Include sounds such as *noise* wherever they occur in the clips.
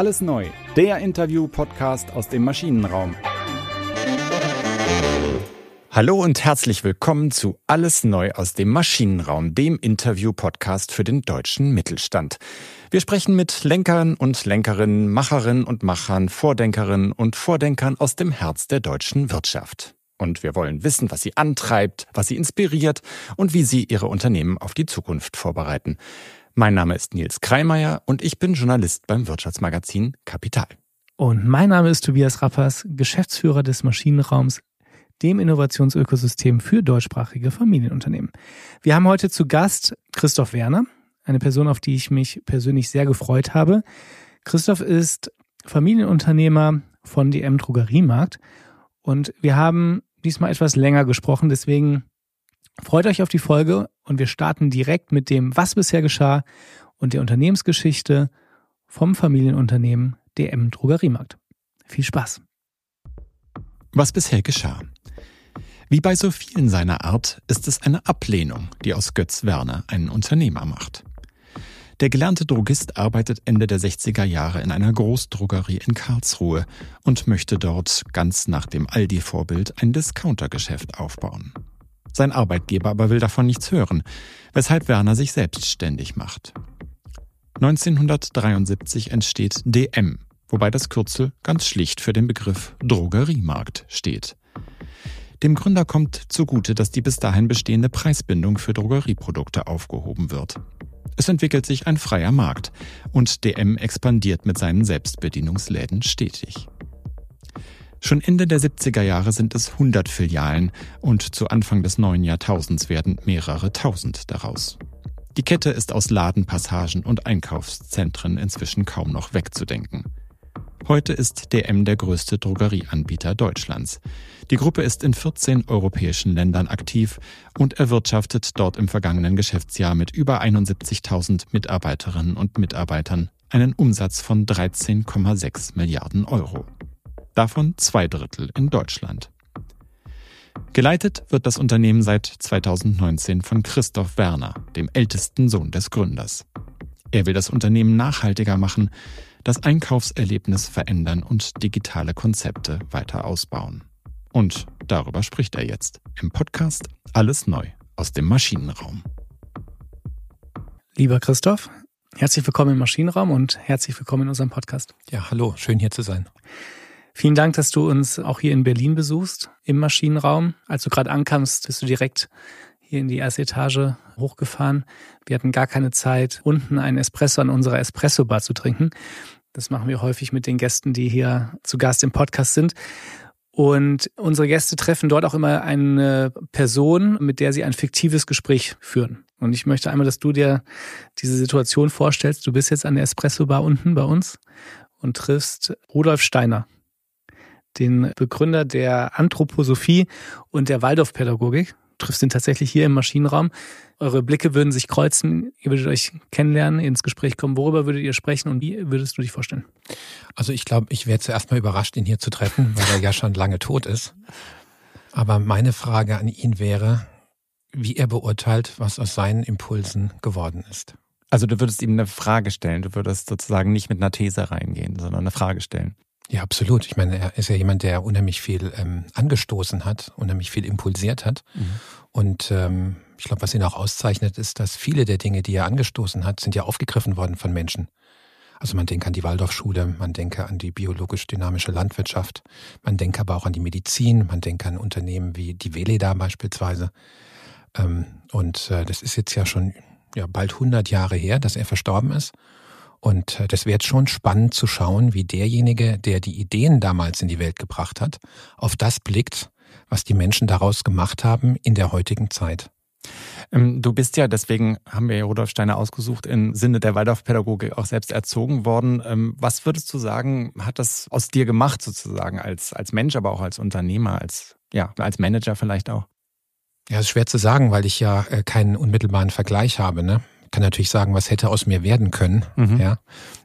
Alles neu, der Interview-Podcast aus dem Maschinenraum. Hallo und herzlich willkommen zu Alles neu aus dem Maschinenraum, dem Interview-Podcast für den deutschen Mittelstand. Wir sprechen mit Lenkern und Lenkerinnen, Macherinnen und Machern, Vordenkerinnen und Vordenkern aus dem Herz der deutschen Wirtschaft. Und wir wollen wissen, was sie antreibt, was sie inspiriert und wie sie ihre Unternehmen auf die Zukunft vorbereiten. Mein Name ist Nils Kreimeier und ich bin Journalist beim Wirtschaftsmagazin Kapital. Und mein Name ist Tobias Rappers, Geschäftsführer des Maschinenraums, dem Innovationsökosystem für deutschsprachige Familienunternehmen. Wir haben heute zu Gast Christoph Werner, eine Person, auf die ich mich persönlich sehr gefreut habe. Christoph ist Familienunternehmer von DM Drogeriemarkt und wir haben diesmal etwas länger gesprochen. Deswegen freut euch auf die Folge und wir starten direkt mit dem, was bisher geschah und der Unternehmensgeschichte vom Familienunternehmen DM Drogeriemarkt. Viel Spaß. Was bisher geschah. Wie bei so vielen seiner Art ist es eine Ablehnung, die aus Götz Werner einen Unternehmer macht. Der gelernte Drogist arbeitet Ende der 60er Jahre in einer Großdrogerie in Karlsruhe und möchte dort ganz nach dem Aldi-Vorbild ein Discountergeschäft aufbauen. Sein Arbeitgeber aber will davon nichts hören, weshalb Werner sich selbstständig macht. 1973 entsteht DM, wobei das Kürzel ganz schlicht für den Begriff Drogeriemarkt steht. Dem Gründer kommt zugute, dass die bis dahin bestehende Preisbindung für Drogerieprodukte aufgehoben wird. Es entwickelt sich ein freier Markt und DM expandiert mit seinen Selbstbedienungsläden stetig. Schon Ende der 70er Jahre sind es 100 Filialen und zu Anfang des neuen Jahrtausends werden mehrere tausend daraus. Die Kette ist aus Ladenpassagen und Einkaufszentren inzwischen kaum noch wegzudenken. Heute ist DM der größte Drogerieanbieter Deutschlands. Die Gruppe ist in 14 europäischen Ländern aktiv und erwirtschaftet dort im vergangenen Geschäftsjahr mit über 71.000 Mitarbeiterinnen und Mitarbeitern einen Umsatz von 13,6 Milliarden Euro. Davon zwei Drittel in Deutschland. Geleitet wird das Unternehmen seit 2019 von Christoph Werner, dem ältesten Sohn des Gründers. Er will das Unternehmen nachhaltiger machen, das Einkaufserlebnis verändern und digitale Konzepte weiter ausbauen. Und darüber spricht er jetzt im Podcast Alles Neu aus dem Maschinenraum. Lieber Christoph, herzlich willkommen im Maschinenraum und herzlich willkommen in unserem Podcast. Ja, hallo, schön hier zu sein. Vielen Dank, dass du uns auch hier in Berlin besuchst, im Maschinenraum. Als du gerade ankamst, bist du direkt hier in die erste Etage hochgefahren. Wir hatten gar keine Zeit, unten einen Espresso an unserer Espresso-Bar zu trinken. Das machen wir häufig mit den Gästen, die hier zu Gast im Podcast sind. Und unsere Gäste treffen dort auch immer eine Person, mit der sie ein fiktives Gespräch führen. Und ich möchte einmal, dass du dir diese Situation vorstellst. Du bist jetzt an der Espresso-Bar unten bei uns und triffst Rudolf Steiner, den Begründer der Anthroposophie und der Waldorfpädagogik triffst ihn tatsächlich hier im Maschinenraum. Eure Blicke würden sich kreuzen, ihr würdet euch kennenlernen, ins Gespräch kommen. Worüber würdet ihr sprechen und wie würdest du dich vorstellen? Also ich glaube, ich wäre zuerst mal überrascht, ihn hier zu treffen, weil er ja schon lange tot ist. Aber meine Frage an ihn wäre, wie er beurteilt, was aus seinen Impulsen geworden ist. Also du würdest ihm eine Frage stellen, du würdest sozusagen nicht mit einer These reingehen, sondern eine Frage stellen. Ja, absolut. Ich meine, er ist ja jemand, der unheimlich viel ähm, angestoßen hat, unheimlich viel impulsiert hat. Mhm. Und ähm, ich glaube, was ihn auch auszeichnet, ist, dass viele der Dinge, die er angestoßen hat, sind ja aufgegriffen worden von Menschen. Also man denke an die Waldorfschule, man denke an die biologisch-dynamische Landwirtschaft, man denke aber auch an die Medizin, man denke an Unternehmen wie die Veleda beispielsweise. Ähm, und äh, das ist jetzt ja schon ja, bald 100 Jahre her, dass er verstorben ist. Und äh, das wäre jetzt schon spannend zu schauen, wie derjenige, der die Ideen damals in die Welt gebracht hat, auf das blickt, was die Menschen daraus gemacht haben in der heutigen Zeit. Ähm, du bist ja, deswegen haben wir ja Rudolf Steiner ausgesucht, im Sinne der Waldorfpädagogik auch selbst erzogen worden. Ähm, was würdest du sagen, hat das aus dir gemacht sozusagen als, als Mensch, aber auch als Unternehmer, als, ja, als Manager vielleicht auch? Ja, ist schwer zu sagen, weil ich ja äh, keinen unmittelbaren Vergleich habe. Ne? Kann natürlich sagen, was hätte aus mir werden können. Mhm. Ja,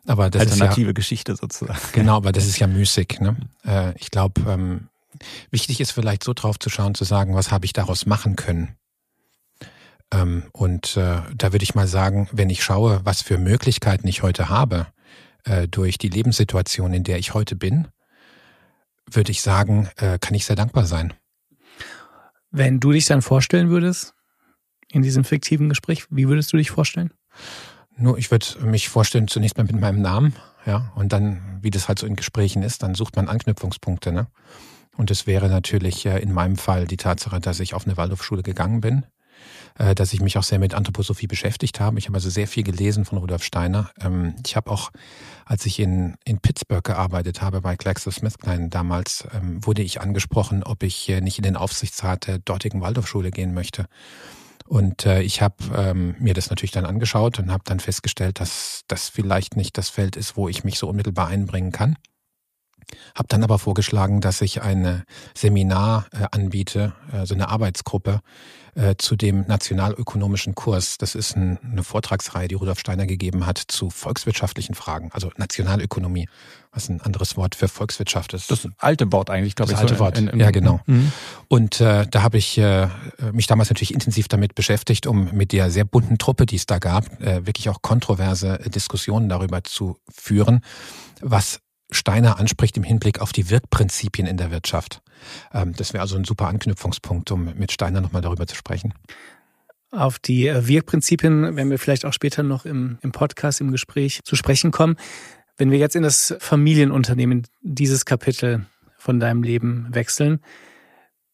aber das alternative ist ja, Geschichte sozusagen. Genau, aber das ist ja müßig. Ne? Äh, ich glaube, ähm, wichtig ist vielleicht so drauf zu schauen, zu sagen, was habe ich daraus machen können. Ähm, und äh, da würde ich mal sagen, wenn ich schaue, was für Möglichkeiten ich heute habe, äh, durch die Lebenssituation, in der ich heute bin, würde ich sagen, äh, kann ich sehr dankbar sein. Wenn du dich dann vorstellen würdest, in diesem fiktiven Gespräch, wie würdest du dich vorstellen? Nur, ich würde mich vorstellen, zunächst mal mit meinem Namen, ja, und dann, wie das halt so in Gesprächen ist, dann sucht man Anknüpfungspunkte, ne? Und es wäre natürlich äh, in meinem Fall die Tatsache, dass ich auf eine Waldorfschule gegangen bin, äh, dass ich mich auch sehr mit Anthroposophie beschäftigt habe. Ich habe also sehr viel gelesen von Rudolf Steiner. Ähm, ich habe auch, als ich in, in Pittsburgh gearbeitet habe, bei GlaxoSmithKline damals, ähm, wurde ich angesprochen, ob ich äh, nicht in den Aufsichtsrat der dortigen Waldorfschule gehen möchte. Und äh, ich habe ähm, mir das natürlich dann angeschaut und habe dann festgestellt, dass das vielleicht nicht das Feld ist, wo ich mich so unmittelbar einbringen kann. Habe dann aber vorgeschlagen, dass ich ein Seminar äh, anbiete, äh, so eine Arbeitsgruppe äh, zu dem nationalökonomischen Kurs. Das ist ein, eine Vortragsreihe, die Rudolf Steiner gegeben hat zu volkswirtschaftlichen Fragen, also Nationalökonomie, was ein anderes Wort für Volkswirtschaft ist. Das alte Wort eigentlich, glaube ich. Das alte so Wort, in, in, ja genau. Mhm. Und äh, da habe ich äh, mich damals natürlich intensiv damit beschäftigt, um mit der sehr bunten Truppe, die es da gab, äh, wirklich auch kontroverse Diskussionen darüber zu führen, was Steiner anspricht im Hinblick auf die Wirkprinzipien in der Wirtschaft. Ähm, das wäre also ein super Anknüpfungspunkt, um mit Steiner nochmal darüber zu sprechen. Auf die äh, Wirkprinzipien werden wir vielleicht auch später noch im, im Podcast, im Gespräch zu sprechen kommen. Wenn wir jetzt in das Familienunternehmen, dieses Kapitel von deinem Leben wechseln,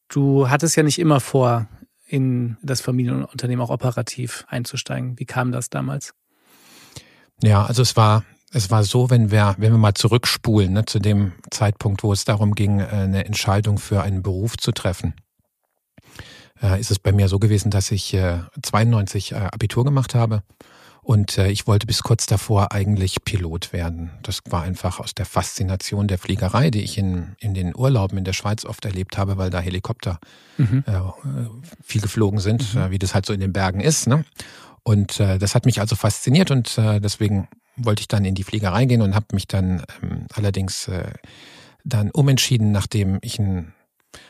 du hattest ja nicht immer vor, in das Familienunternehmen auch operativ einzusteigen. Wie kam das damals? Ja, also es war es war so, wenn wir, wenn wir mal zurückspulen, ne, zu dem Zeitpunkt, wo es darum ging, äh, eine Entscheidung für einen Beruf zu treffen, äh, ist es bei mir so gewesen, dass ich äh, 92 äh, Abitur gemacht habe und ich wollte bis kurz davor eigentlich Pilot werden. Das war einfach aus der Faszination der Fliegerei, die ich in, in den Urlauben in der Schweiz oft erlebt habe, weil da Helikopter mhm. viel geflogen sind, mhm. wie das halt so in den Bergen ist. Ne? Und äh, das hat mich also fasziniert und äh, deswegen wollte ich dann in die Fliegerei gehen und habe mich dann ähm, allerdings äh, dann umentschieden, nachdem ich ein,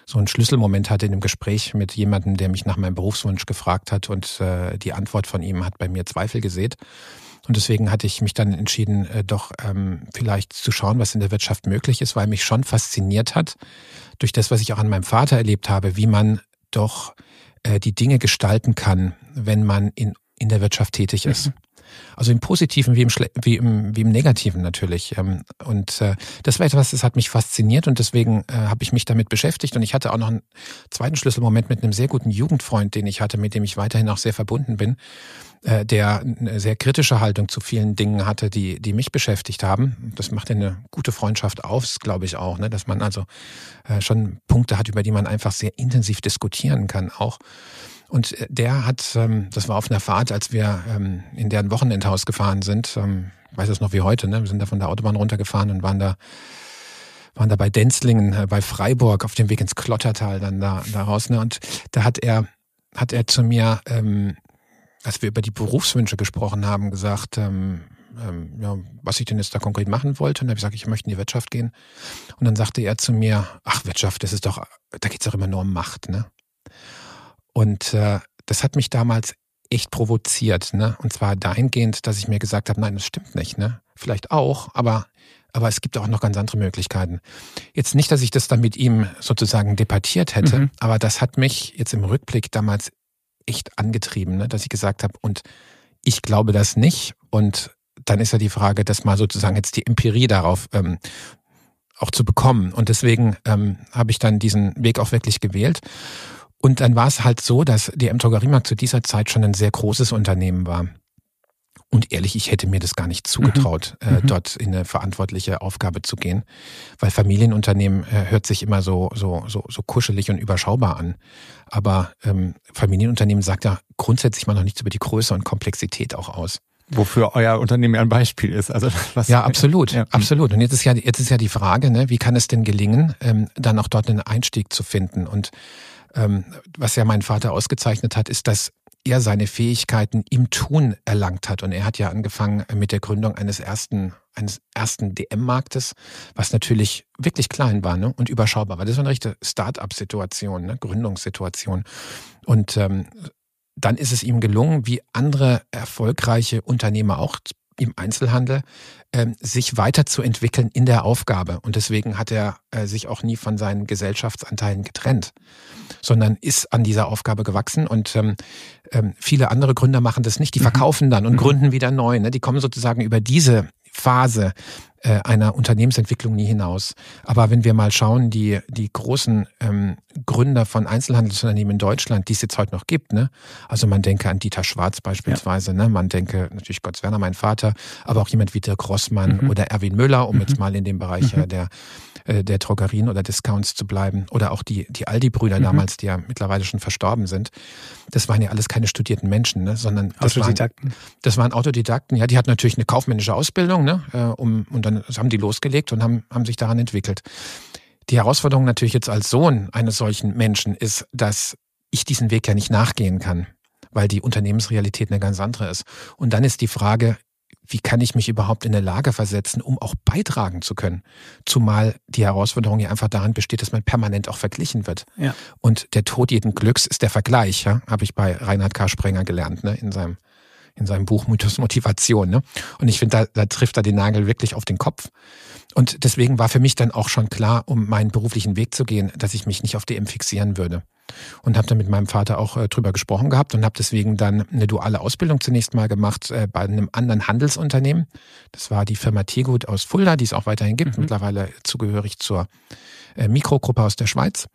so einen Schlüsselmoment hatte in dem Gespräch mit jemandem, der mich nach meinem Berufswunsch gefragt hat und äh, die Antwort von ihm hat bei mir Zweifel gesät. Und deswegen hatte ich mich dann entschieden, äh, doch ähm, vielleicht zu schauen, was in der Wirtschaft möglich ist, weil mich schon fasziniert hat, durch das, was ich auch an meinem Vater erlebt habe, wie man doch äh, die Dinge gestalten kann, wenn man in, in der Wirtschaft tätig ist. Mhm. Also im Positiven wie im, Schle wie im, wie im Negativen natürlich. Ähm, und äh, das war etwas, das hat mich fasziniert und deswegen äh, habe ich mich damit beschäftigt. Und ich hatte auch noch einen zweiten Schlüsselmoment mit einem sehr guten Jugendfreund, den ich hatte, mit dem ich weiterhin auch sehr verbunden bin, äh, der eine sehr kritische Haltung zu vielen Dingen hatte, die, die mich beschäftigt haben. Das macht eine gute Freundschaft auf, glaube ich auch, ne? dass man also schon Punkte hat, über die man einfach sehr intensiv diskutieren kann auch. Und äh, der hat, ähm, das war auf einer Fahrt, als wir ähm, in deren Wochenendhaus gefahren sind, ähm, weiß das noch wie heute, ne? Wir sind da von der Autobahn runtergefahren und waren da waren da bei Denzlingen, äh, bei Freiburg auf dem Weg ins Klottertal dann da, da raus. Ne? Und da hat er, hat er zu mir, ähm, als wir über die Berufswünsche gesprochen haben, gesagt, ähm, ähm, ja, was ich denn jetzt da konkret machen wollte. Und dann habe ich gesagt, ich möchte in die Wirtschaft gehen. Und dann sagte er zu mir, ach Wirtschaft, das ist doch, da geht's doch immer nur um Macht, ne? Und äh, das hat mich damals echt provoziert, ne? Und zwar dahingehend, dass ich mir gesagt habe, nein, das stimmt nicht, ne? Vielleicht auch, aber aber es gibt auch noch ganz andere Möglichkeiten. Jetzt nicht, dass ich das dann mit ihm sozusagen debattiert hätte, mhm. aber das hat mich jetzt im Rückblick damals echt angetrieben, ne? dass ich gesagt habe, und ich glaube das nicht. Und dann ist ja die Frage, das mal sozusagen jetzt die Empirie darauf ähm, auch zu bekommen. Und deswegen ähm, habe ich dann diesen Weg auch wirklich gewählt. Und dann war es halt so, dass die M-Drogeriemarkt zu dieser Zeit schon ein sehr großes Unternehmen war. Und ehrlich, ich hätte mir das gar nicht zugetraut, mhm. äh, mhm. dort in eine verantwortliche Aufgabe zu gehen, weil Familienunternehmen äh, hört sich immer so so so so kuschelig und überschaubar an. Aber ähm, Familienunternehmen sagt ja grundsätzlich mal noch nichts über die Größe und Komplexität auch aus. Wofür euer Unternehmen ein Beispiel ist. Also *laughs* was, ja, absolut, ja. absolut. Und jetzt ist ja jetzt ist ja die Frage, ne, wie kann es denn gelingen, ähm, dann auch dort einen Einstieg zu finden und ähm, was ja mein Vater ausgezeichnet hat, ist, dass er seine Fähigkeiten im Tun erlangt hat. Und er hat ja angefangen mit der Gründung eines ersten, eines ersten DM-Marktes, was natürlich wirklich klein war ne? und überschaubar war. Das war eine richtige Start-up-Situation, ne? Gründungssituation. Und ähm, dann ist es ihm gelungen, wie andere erfolgreiche Unternehmer auch im Einzelhandel, ähm, sich weiterzuentwickeln in der Aufgabe. Und deswegen hat er äh, sich auch nie von seinen Gesellschaftsanteilen getrennt, sondern ist an dieser Aufgabe gewachsen. Und ähm, ähm, viele andere Gründer machen das nicht. Die mhm. verkaufen dann und mhm. gründen wieder neu. Ne? Die kommen sozusagen über diese Phase äh, einer Unternehmensentwicklung nie hinaus. Aber wenn wir mal schauen, die, die großen ähm, Gründer von Einzelhandelsunternehmen in Deutschland, die es jetzt heute noch gibt, ne? Also man denke an Dieter Schwarz beispielsweise, ja. ne? Man denke natürlich Gott Werner, mein Vater, aber auch jemand wie Dirk Rossmann mhm. oder Erwin Müller, um mhm. jetzt mal in dem Bereich mhm. der äh, der Drogerien oder Discounts zu bleiben. Oder auch die, die Aldi-Brüder mhm. damals, die ja mittlerweile schon verstorben sind. Das waren ja alles keine studierten Menschen, ne? sondern das Autodidakten. Waren, das waren Autodidakten. Ja, die hatten natürlich eine kaufmännische Ausbildung, ne? Äh, um, und dann haben die losgelegt und haben, haben sich daran entwickelt. Die Herausforderung natürlich jetzt als Sohn eines solchen Menschen ist, dass ich diesen Weg ja nicht nachgehen kann, weil die Unternehmensrealität eine ganz andere ist. Und dann ist die Frage, wie kann ich mich überhaupt in der Lage versetzen, um auch beitragen zu können? Zumal die Herausforderung ja einfach daran besteht, dass man permanent auch verglichen wird. Ja. Und der Tod jeden Glücks ist der Vergleich, ja? habe ich bei Reinhard K. Sprenger gelernt, ne? in seinem in seinem Buch Mythos Motivation. Ne? Und ich finde, da, da trifft er den Nagel wirklich auf den Kopf. Und deswegen war für mich dann auch schon klar, um meinen beruflichen Weg zu gehen, dass ich mich nicht auf DM fixieren würde und habe dann mit meinem Vater auch äh, drüber gesprochen gehabt und habe deswegen dann eine duale Ausbildung zunächst mal gemacht äh, bei einem anderen Handelsunternehmen. Das war die Firma Tegut aus Fulda, die es auch weiterhin gibt, mhm. mittlerweile zugehörig zur äh, Mikrogruppe aus der Schweiz.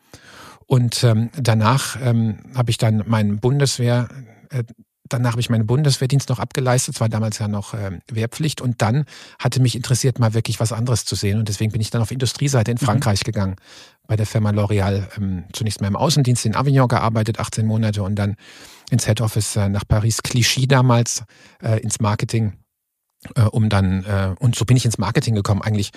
Und ähm, danach ähm, habe ich dann meinen Bundeswehr äh, Danach habe ich meinen Bundeswehrdienst noch abgeleistet, es war damals ja noch äh, Wehrpflicht. Und dann hatte mich interessiert, mal wirklich was anderes zu sehen. Und deswegen bin ich dann auf Industrieseite in mhm. Frankreich mhm. gegangen, bei der Firma L'Oréal, ähm, zunächst mal im Außendienst in Avignon gearbeitet, 18 Monate. Und dann ins Head Office äh, nach Paris, Clichy damals, äh, ins Marketing, äh, um dann, äh, und so bin ich ins Marketing gekommen, eigentlich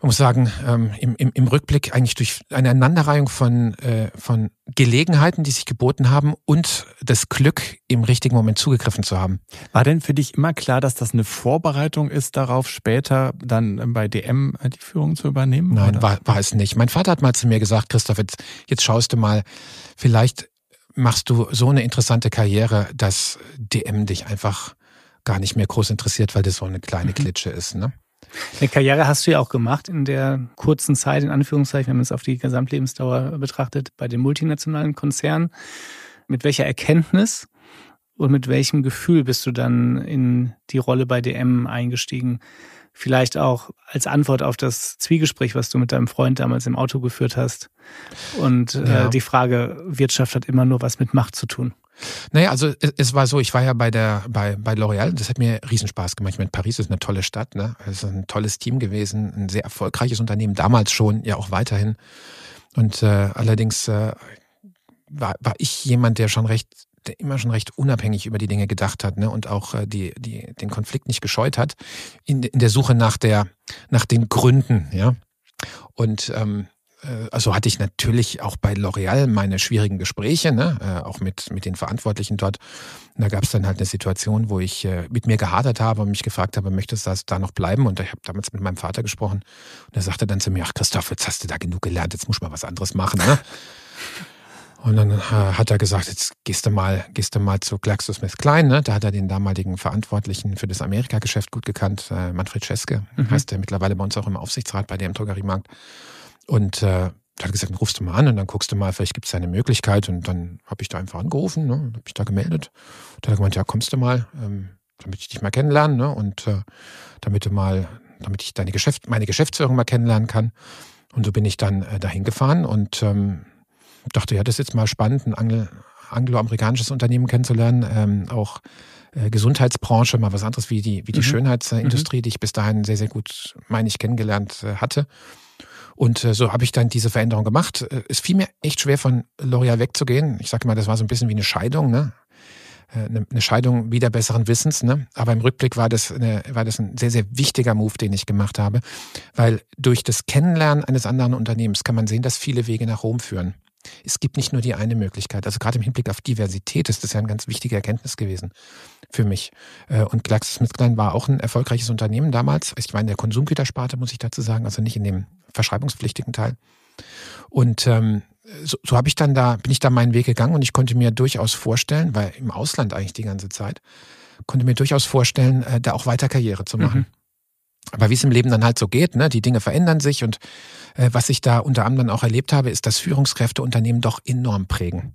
man muss sagen, ähm, im, im, im Rückblick eigentlich durch eine Aneinanderreihung von, äh, von Gelegenheiten, die sich geboten haben und das Glück, im richtigen Moment zugegriffen zu haben. War denn für dich immer klar, dass das eine Vorbereitung ist, darauf später dann bei DM die Führung zu übernehmen? Nein, war, war es nicht. Mein Vater hat mal zu mir gesagt, Christoph, jetzt, jetzt schaust du mal, vielleicht machst du so eine interessante Karriere, dass DM dich einfach gar nicht mehr groß interessiert, weil das so eine kleine mhm. Klitsche ist. Ne? Eine Karriere hast du ja auch gemacht in der kurzen Zeit, in Anführungszeichen, wenn man es auf die Gesamtlebensdauer betrachtet, bei den multinationalen Konzernen. Mit welcher Erkenntnis und mit welchem Gefühl bist du dann in die Rolle bei DM eingestiegen? Vielleicht auch als Antwort auf das Zwiegespräch, was du mit deinem Freund damals im Auto geführt hast. Und äh, ja. äh, die Frage, Wirtschaft hat immer nur was mit Macht zu tun. Naja, also es, es, war so, ich war ja bei der bei, bei L'Oréal, das hat mir Riesenspaß gemacht. Ich meine, Paris ist eine tolle Stadt, ne? Es ist ein tolles Team gewesen, ein sehr erfolgreiches Unternehmen, damals schon, ja auch weiterhin. Und äh, allerdings äh, war, war ich jemand, der schon recht der immer schon recht unabhängig über die Dinge gedacht hat ne? und auch äh, die, die, den Konflikt nicht gescheut hat in, in der Suche nach der nach den Gründen, ja. Und ähm, äh, also hatte ich natürlich auch bei L'Oreal meine schwierigen Gespräche, ne? Äh, auch mit, mit den Verantwortlichen dort. Und da gab es dann halt eine Situation, wo ich äh, mit mir gehadert habe und mich gefragt habe, möchtest du das da noch bleiben? Und ich habe damals mit meinem Vater gesprochen und er sagte dann zu mir, ach Christoph, jetzt hast du da genug gelernt, jetzt musst du mal was anderes machen. Ne? Und dann hat er gesagt, jetzt gehst du mal, gehst du mal zu GlaxoSmithKline, ne? Da hat er den damaligen Verantwortlichen für das Amerika-Geschäft gut gekannt, äh, Manfred Scheske, mhm. heißt der mittlerweile bei uns auch im Aufsichtsrat bei dem Drogeriemarkt. Und äh, hat gesagt, dann rufst du mal an und dann guckst du mal, vielleicht gibt es eine Möglichkeit. Und dann habe ich da einfach angerufen, ne, habe ich da gemeldet. Und dann hat er gemeint, ja, kommst du mal, ähm, damit ich dich mal kennenlerne, ne, und äh, damit du mal, damit ich deine Geschäft, meine Geschäftsführung mal kennenlernen kann. Und so bin ich dann äh, dahin gefahren und ähm, dachte, ja, das ist jetzt mal spannend, ein Anglo angloamerikanisches Unternehmen kennenzulernen, ähm, auch äh, Gesundheitsbranche, mal was anderes wie die, wie die mhm. Schönheitsindustrie, mhm. die ich bis dahin sehr, sehr gut, meine ich, kennengelernt äh, hatte. Und äh, so habe ich dann diese Veränderung gemacht. Äh, es fiel mir echt schwer, von L'Oreal wegzugehen. Ich sage mal, das war so ein bisschen wie eine Scheidung, ne? Äh, eine Scheidung wieder besseren Wissens, ne? Aber im Rückblick war das, eine, war das ein sehr, sehr wichtiger Move, den ich gemacht habe. Weil durch das Kennenlernen eines anderen Unternehmens kann man sehen, dass viele Wege nach Rom führen. Es gibt nicht nur die eine Möglichkeit. Also gerade im Hinblick auf Diversität ist das ja eine ganz wichtige Erkenntnis gewesen für mich. Äh, und GlaxoSmithKline war auch ein erfolgreiches Unternehmen damals. Ich war in der Konsumgütersparte, muss ich dazu sagen, also nicht in dem verschreibungspflichtigen Teil. Und ähm, so, so habe ich dann da, bin ich da meinen Weg gegangen und ich konnte mir durchaus vorstellen, weil im Ausland eigentlich die ganze Zeit, konnte mir durchaus vorstellen, äh, da auch weiter Karriere zu machen. Mhm. Aber wie es im Leben dann halt so geht, ne, die Dinge verändern sich und äh, was ich da unter anderem auch erlebt habe, ist, dass Führungskräfte Unternehmen doch enorm prägen.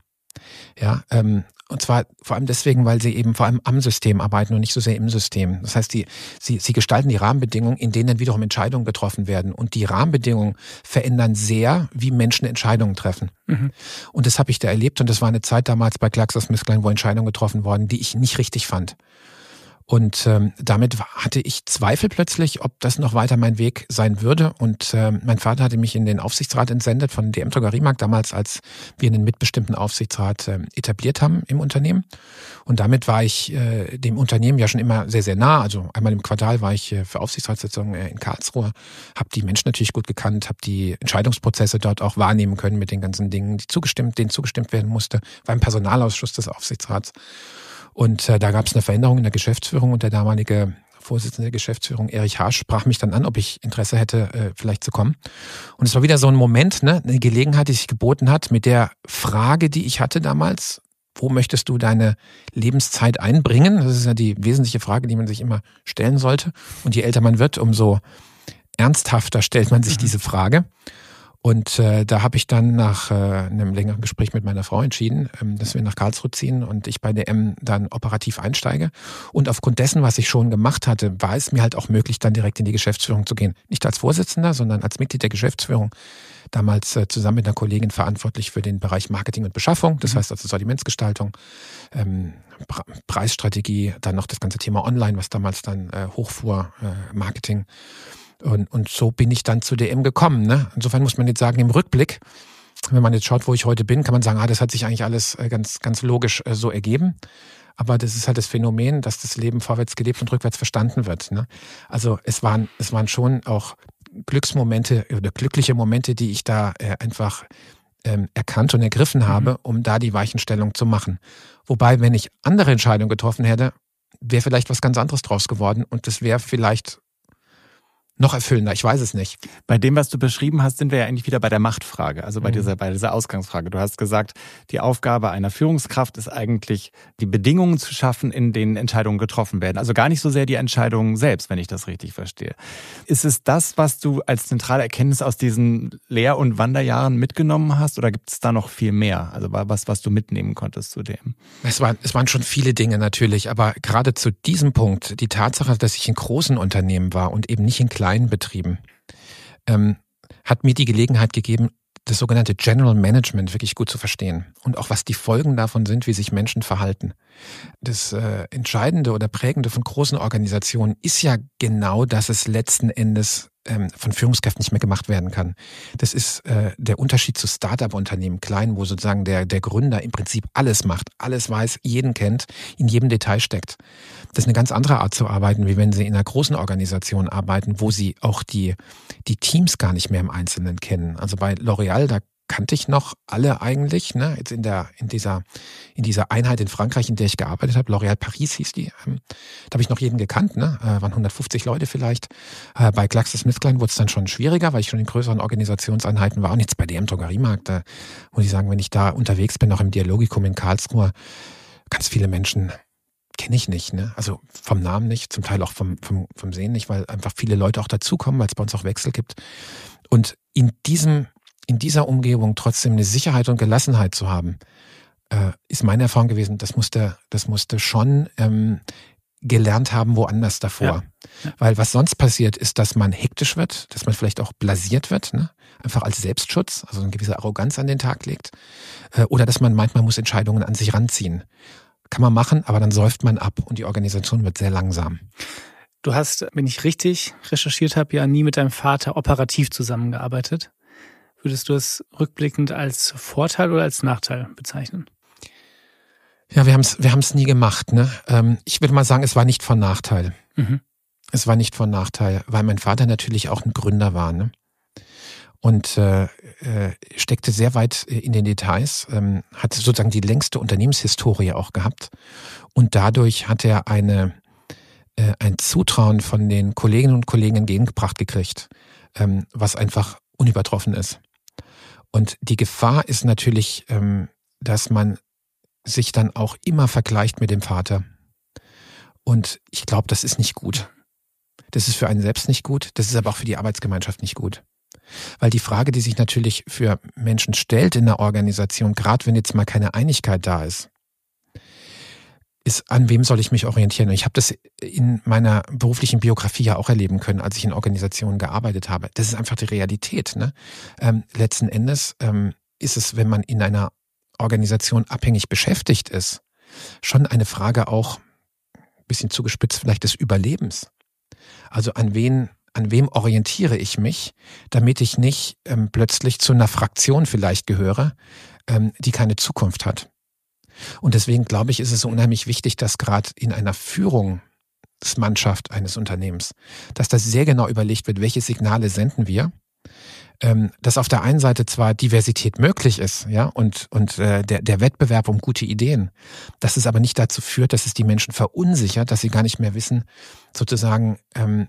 Ja, ähm, und zwar vor allem deswegen, weil sie eben vor allem am System arbeiten und nicht so sehr im System. Das heißt, die, sie, sie gestalten die Rahmenbedingungen, in denen dann wiederum Entscheidungen getroffen werden. Und die Rahmenbedingungen verändern sehr, wie Menschen Entscheidungen treffen. Mhm. Und das habe ich da erlebt. Und das war eine Zeit damals bei Klein, wo Entscheidungen getroffen wurden, die ich nicht richtig fand. Und ähm, damit hatte ich Zweifel plötzlich, ob das noch weiter mein Weg sein würde. Und ähm, mein Vater hatte mich in den Aufsichtsrat entsendet von DM Drogeriemarkt damals, als wir einen mitbestimmten Aufsichtsrat äh, etabliert haben im Unternehmen. Und damit war ich äh, dem Unternehmen ja schon immer sehr, sehr nah. Also einmal im Quartal war ich äh, für Aufsichtsratssitzungen äh, in Karlsruhe, habe die Menschen natürlich gut gekannt, habe die Entscheidungsprozesse dort auch wahrnehmen können mit den ganzen Dingen, die zugestimmt, denen zugestimmt werden musste, war im Personalausschuss des Aufsichtsrats. Und äh, da gab es eine Veränderung in der Geschäftsführung und der damalige Vorsitzende der Geschäftsführung, Erich Haas, sprach mich dann an, ob ich Interesse hätte, äh, vielleicht zu kommen. Und es war wieder so ein Moment, ne, eine Gelegenheit, die sich geboten hat, mit der Frage, die ich hatte damals, wo möchtest du deine Lebenszeit einbringen? Das ist ja die wesentliche Frage, die man sich immer stellen sollte. Und je älter man wird, umso ernsthafter stellt man sich mhm. diese Frage. Und äh, da habe ich dann nach äh, einem längeren Gespräch mit meiner Frau entschieden, ähm, dass wir nach Karlsruhe ziehen und ich bei DM dann operativ einsteige. Und aufgrund dessen, was ich schon gemacht hatte, war es mir halt auch möglich, dann direkt in die Geschäftsführung zu gehen. Nicht als Vorsitzender, sondern als Mitglied der Geschäftsführung. Damals äh, zusammen mit einer Kollegin verantwortlich für den Bereich Marketing und Beschaffung, das mhm. heißt also Sortimentsgestaltung, ähm, Preisstrategie, dann noch das ganze Thema Online, was damals dann äh, hochfuhr, äh, Marketing. Und, und so bin ich dann zu DM gekommen. Ne? Insofern muss man jetzt sagen, im Rückblick, wenn man jetzt schaut, wo ich heute bin, kann man sagen, ah, das hat sich eigentlich alles äh, ganz, ganz logisch äh, so ergeben. Aber das ist halt das Phänomen, dass das Leben vorwärts gelebt und rückwärts verstanden wird. Ne? Also es waren, es waren schon auch Glücksmomente oder glückliche Momente, die ich da äh, einfach ähm, erkannt und ergriffen habe, mhm. um da die Weichenstellung zu machen. Wobei, wenn ich andere Entscheidungen getroffen hätte, wäre vielleicht was ganz anderes draus geworden und das wäre vielleicht noch erfüllender. Ich weiß es nicht. Bei dem, was du beschrieben hast, sind wir ja eigentlich wieder bei der Machtfrage, also bei mhm. dieser, bei dieser Ausgangsfrage. Du hast gesagt, die Aufgabe einer Führungskraft ist eigentlich, die Bedingungen zu schaffen, in denen Entscheidungen getroffen werden. Also gar nicht so sehr die Entscheidungen selbst, wenn ich das richtig verstehe. Ist es das, was du als zentrale Erkenntnis aus diesen Lehr- und Wanderjahren mitgenommen hast, oder gibt es da noch viel mehr? Also was, was du mitnehmen konntest zu dem? Es waren, es waren schon viele Dinge natürlich, aber gerade zu diesem Punkt, die Tatsache, dass ich in großen Unternehmen war und eben nicht in kleinen kleinen Betrieben, ähm, hat mir die Gelegenheit gegeben, das sogenannte General Management wirklich gut zu verstehen und auch was die Folgen davon sind, wie sich Menschen verhalten. Das äh, Entscheidende oder Prägende von großen Organisationen ist ja genau, dass es letzten Endes ähm, von Führungskräften nicht mehr gemacht werden kann. Das ist äh, der Unterschied zu Start-up-Unternehmen, klein, wo sozusagen der, der Gründer im Prinzip alles macht, alles weiß, jeden kennt, in jedem Detail steckt. Das ist eine ganz andere Art zu arbeiten, wie wenn Sie in einer großen Organisation arbeiten, wo Sie auch die, die Teams gar nicht mehr im Einzelnen kennen. Also bei L'Oreal, da kannte ich noch alle eigentlich, ne? Jetzt in der, in dieser, in dieser Einheit in Frankreich, in der ich gearbeitet habe, L'Oréal Paris hieß die, ähm, da habe ich noch jeden gekannt, ne? Äh, waren 150 Leute vielleicht. Äh, bei GlaxoSmithKline wurde es dann schon schwieriger, weil ich schon in größeren Organisationseinheiten war und jetzt bei DM Drogeriemarkt, da muss ich sagen, wenn ich da unterwegs bin, auch im Dialogikum in Karlsruhe, ganz viele Menschen kenne ich nicht, ne? Also vom Namen nicht, zum Teil auch vom, vom, vom Sehen nicht, weil einfach viele Leute auch dazukommen, weil es bei uns auch Wechsel gibt. Und in diesem in dieser Umgebung trotzdem eine Sicherheit und Gelassenheit zu haben, äh, ist meine Erfahrung gewesen, das musste, das musste schon ähm, gelernt haben woanders davor. Ja. Weil was sonst passiert, ist, dass man hektisch wird, dass man vielleicht auch blasiert wird, ne? einfach als Selbstschutz, also eine gewisse Arroganz an den Tag legt. Äh, oder dass man manchmal muss Entscheidungen an sich ranziehen. Kann man machen, aber dann säuft man ab und die Organisation wird sehr langsam. Du hast, wenn ich richtig recherchiert habe, ja nie mit deinem Vater operativ zusammengearbeitet. Würdest du es rückblickend als Vorteil oder als Nachteil bezeichnen? Ja, wir haben es wir haben's nie gemacht. Ne? Ähm, ich würde mal sagen, es war nicht von Nachteil. Mhm. Es war nicht von Nachteil, weil mein Vater natürlich auch ein Gründer war. Ne? Und äh, äh, steckte sehr weit in den Details, ähm, hat sozusagen die längste Unternehmenshistorie auch gehabt. Und dadurch hat er eine, äh, ein Zutrauen von den Kolleginnen und Kollegen entgegengebracht gekriegt, ähm, was einfach unübertroffen ist. Und die Gefahr ist natürlich, ähm, dass man sich dann auch immer vergleicht mit dem Vater. Und ich glaube, das ist nicht gut. Das ist für einen selbst nicht gut, das ist aber auch für die Arbeitsgemeinschaft nicht gut. Weil die Frage, die sich natürlich für Menschen stellt in der Organisation, gerade wenn jetzt mal keine Einigkeit da ist, ist, an wem soll ich mich orientieren? Und ich habe das in meiner beruflichen Biografie ja auch erleben können, als ich in Organisationen gearbeitet habe. Das ist einfach die Realität. Ne? Ähm, letzten Endes ähm, ist es, wenn man in einer Organisation abhängig beschäftigt ist, schon eine Frage auch, ein bisschen zugespitzt vielleicht des Überlebens. Also an wen, an wem orientiere ich mich, damit ich nicht ähm, plötzlich zu einer Fraktion vielleicht gehöre, ähm, die keine Zukunft hat. Und deswegen glaube ich, ist es so unheimlich wichtig, dass gerade in einer Führungsmannschaft eines Unternehmens, dass das sehr genau überlegt wird, welche Signale senden wir. Ähm, dass auf der einen Seite zwar Diversität möglich ist, ja, und, und äh, der, der Wettbewerb um gute Ideen, dass es aber nicht dazu führt, dass es die Menschen verunsichert, dass sie gar nicht mehr wissen, sozusagen, ähm,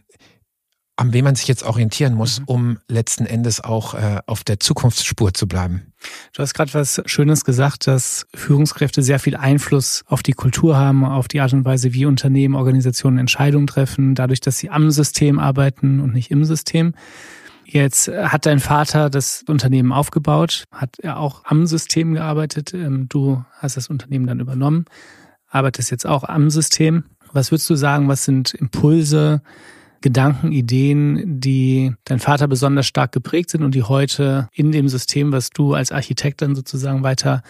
an wem man sich jetzt orientieren muss, mhm. um letzten Endes auch äh, auf der Zukunftsspur zu bleiben. Du hast gerade was Schönes gesagt, dass Führungskräfte sehr viel Einfluss auf die Kultur haben, auf die Art und Weise, wie Unternehmen, Organisationen Entscheidungen treffen, dadurch, dass sie am System arbeiten und nicht im System. Jetzt hat dein Vater das Unternehmen aufgebaut, hat er auch am System gearbeitet. Ähm, du hast das Unternehmen dann übernommen, arbeitest jetzt auch am System. Was würdest du sagen, was sind Impulse, Gedanken, Ideen, die dein Vater besonders stark geprägt sind und die heute in dem System, was du als Architekt dann sozusagen weiter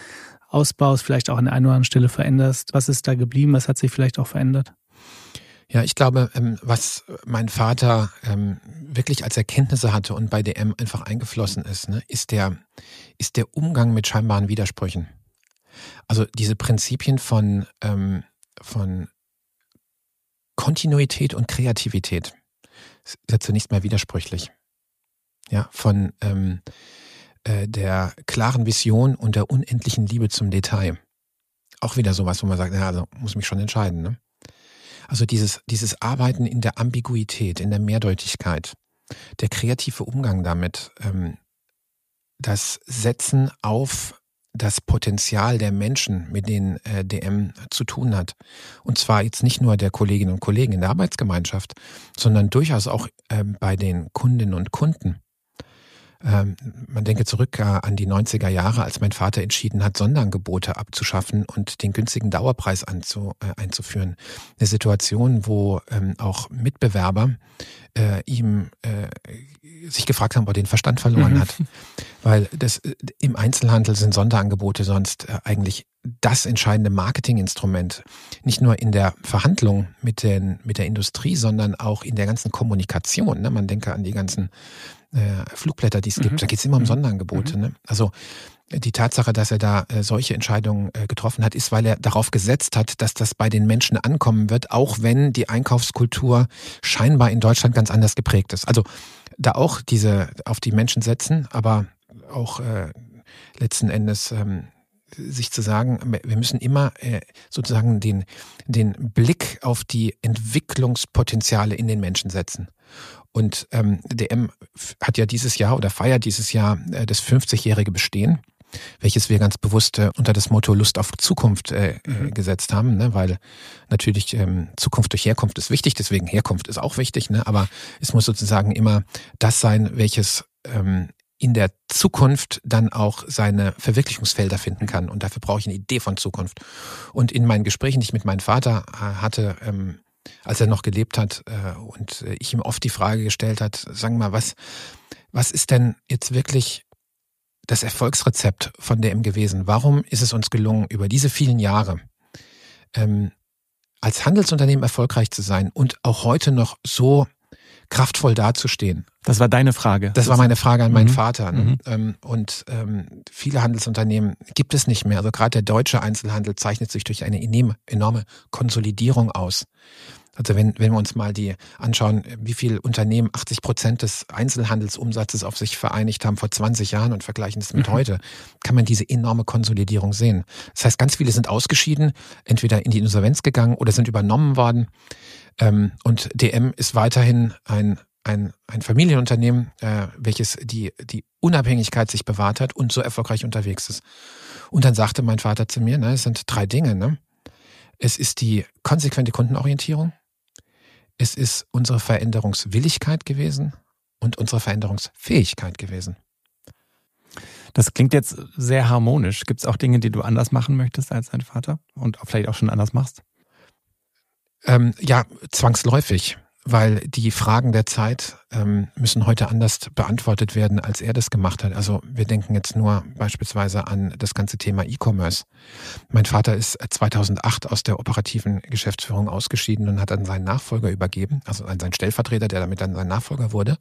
ausbaust, vielleicht auch an der einen oder anderen Stelle veränderst? Was ist da geblieben? Was hat sich vielleicht auch verändert? Ja, ich glaube, ähm, was mein Vater ähm, wirklich als Erkenntnisse hatte und bei DM einfach eingeflossen ist, ne, ist der, ist der Umgang mit scheinbaren Widersprüchen. Also diese Prinzipien von, ähm, von Kontinuität und Kreativität ist ja zunächst mal widersprüchlich. Ja, von ähm, äh, der klaren Vision und der unendlichen Liebe zum Detail. Auch wieder sowas, wo man sagt, ja, also muss mich schon entscheiden. Ne? Also dieses, dieses Arbeiten in der Ambiguität, in der Mehrdeutigkeit, der kreative Umgang damit, ähm, das Setzen auf das Potenzial der Menschen, mit denen äh, DM zu tun hat. Und zwar jetzt nicht nur der Kolleginnen und Kollegen in der Arbeitsgemeinschaft, sondern durchaus auch ähm, bei den Kundinnen und Kunden. Ähm, man denke zurück äh, an die 90er Jahre, als mein Vater entschieden hat, Sonderangebote abzuschaffen und den günstigen Dauerpreis anzu, äh, einzuführen. Eine Situation, wo ähm, auch Mitbewerber äh, ihm äh, sich gefragt haben, ob er den Verstand verloren mhm. hat. Weil das äh, im Einzelhandel sind Sonderangebote sonst äh, eigentlich das entscheidende Marketinginstrument. Nicht nur in der Verhandlung mit, den, mit der Industrie, sondern auch in der ganzen Kommunikation. Ne? Man denke an die ganzen äh, Flugblätter, die es mhm. gibt. Da geht es immer um mhm. Sonderangebote. Mhm. Ne? Also die Tatsache, dass er da äh, solche Entscheidungen äh, getroffen hat, ist, weil er darauf gesetzt hat, dass das bei den Menschen ankommen wird, auch wenn die Einkaufskultur scheinbar in Deutschland ganz anders geprägt ist. Also da auch diese auf die Menschen setzen, aber auch äh, letzten Endes ähm, sich zu sagen, wir müssen immer äh, sozusagen den, den Blick auf die Entwicklungspotenziale in den Menschen setzen. Und ähm, DM hat ja dieses Jahr oder feiert dieses Jahr äh, das 50-jährige Bestehen welches wir ganz bewusst äh, unter das Motto Lust auf Zukunft äh, äh, mhm. gesetzt haben, ne? weil natürlich ähm, Zukunft durch Herkunft ist wichtig, deswegen Herkunft ist auch wichtig, ne? aber es muss sozusagen immer das sein, welches ähm, in der Zukunft dann auch seine Verwirklichungsfelder finden kann. Und dafür brauche ich eine Idee von Zukunft. Und in meinen Gesprächen, die ich mit meinem Vater äh, hatte, ähm, als er noch gelebt hat äh, und äh, ich ihm oft die Frage gestellt hat, sagen mal, was, was ist denn jetzt wirklich das Erfolgsrezept von DM gewesen? Warum ist es uns gelungen, über diese vielen Jahre ähm, als Handelsunternehmen erfolgreich zu sein und auch heute noch so kraftvoll dazustehen? Das war deine Frage. Das war meine Frage an meinen mhm. Vater. Ne? Mhm. Ähm, und ähm, viele Handelsunternehmen gibt es nicht mehr. Also gerade der deutsche Einzelhandel zeichnet sich durch eine enorme Konsolidierung aus. Also wenn, wenn wir uns mal die anschauen, wie viel Unternehmen 80 Prozent des Einzelhandelsumsatzes auf sich vereinigt haben vor 20 Jahren und vergleichen das mit mhm. heute, kann man diese enorme Konsolidierung sehen. Das heißt, ganz viele sind ausgeschieden, entweder in die Insolvenz gegangen oder sind übernommen worden. Ähm, und DM ist weiterhin ein ein, ein Familienunternehmen, äh, welches die, die Unabhängigkeit sich bewahrt hat und so erfolgreich unterwegs ist. Und dann sagte mein Vater zu mir, ne, es sind drei Dinge, ne? Es ist die konsequente Kundenorientierung. Es ist unsere Veränderungswilligkeit gewesen und unsere Veränderungsfähigkeit gewesen. Das klingt jetzt sehr harmonisch. Gibt es auch Dinge, die du anders machen möchtest als dein Vater und vielleicht auch schon anders machst? Ähm, ja, zwangsläufig weil die Fragen der Zeit ähm, müssen heute anders beantwortet werden, als er das gemacht hat. Also wir denken jetzt nur beispielsweise an das ganze Thema E-Commerce. Mein Vater ist 2008 aus der operativen Geschäftsführung ausgeschieden und hat dann seinen Nachfolger übergeben, also an seinen Stellvertreter, der damit dann sein Nachfolger wurde.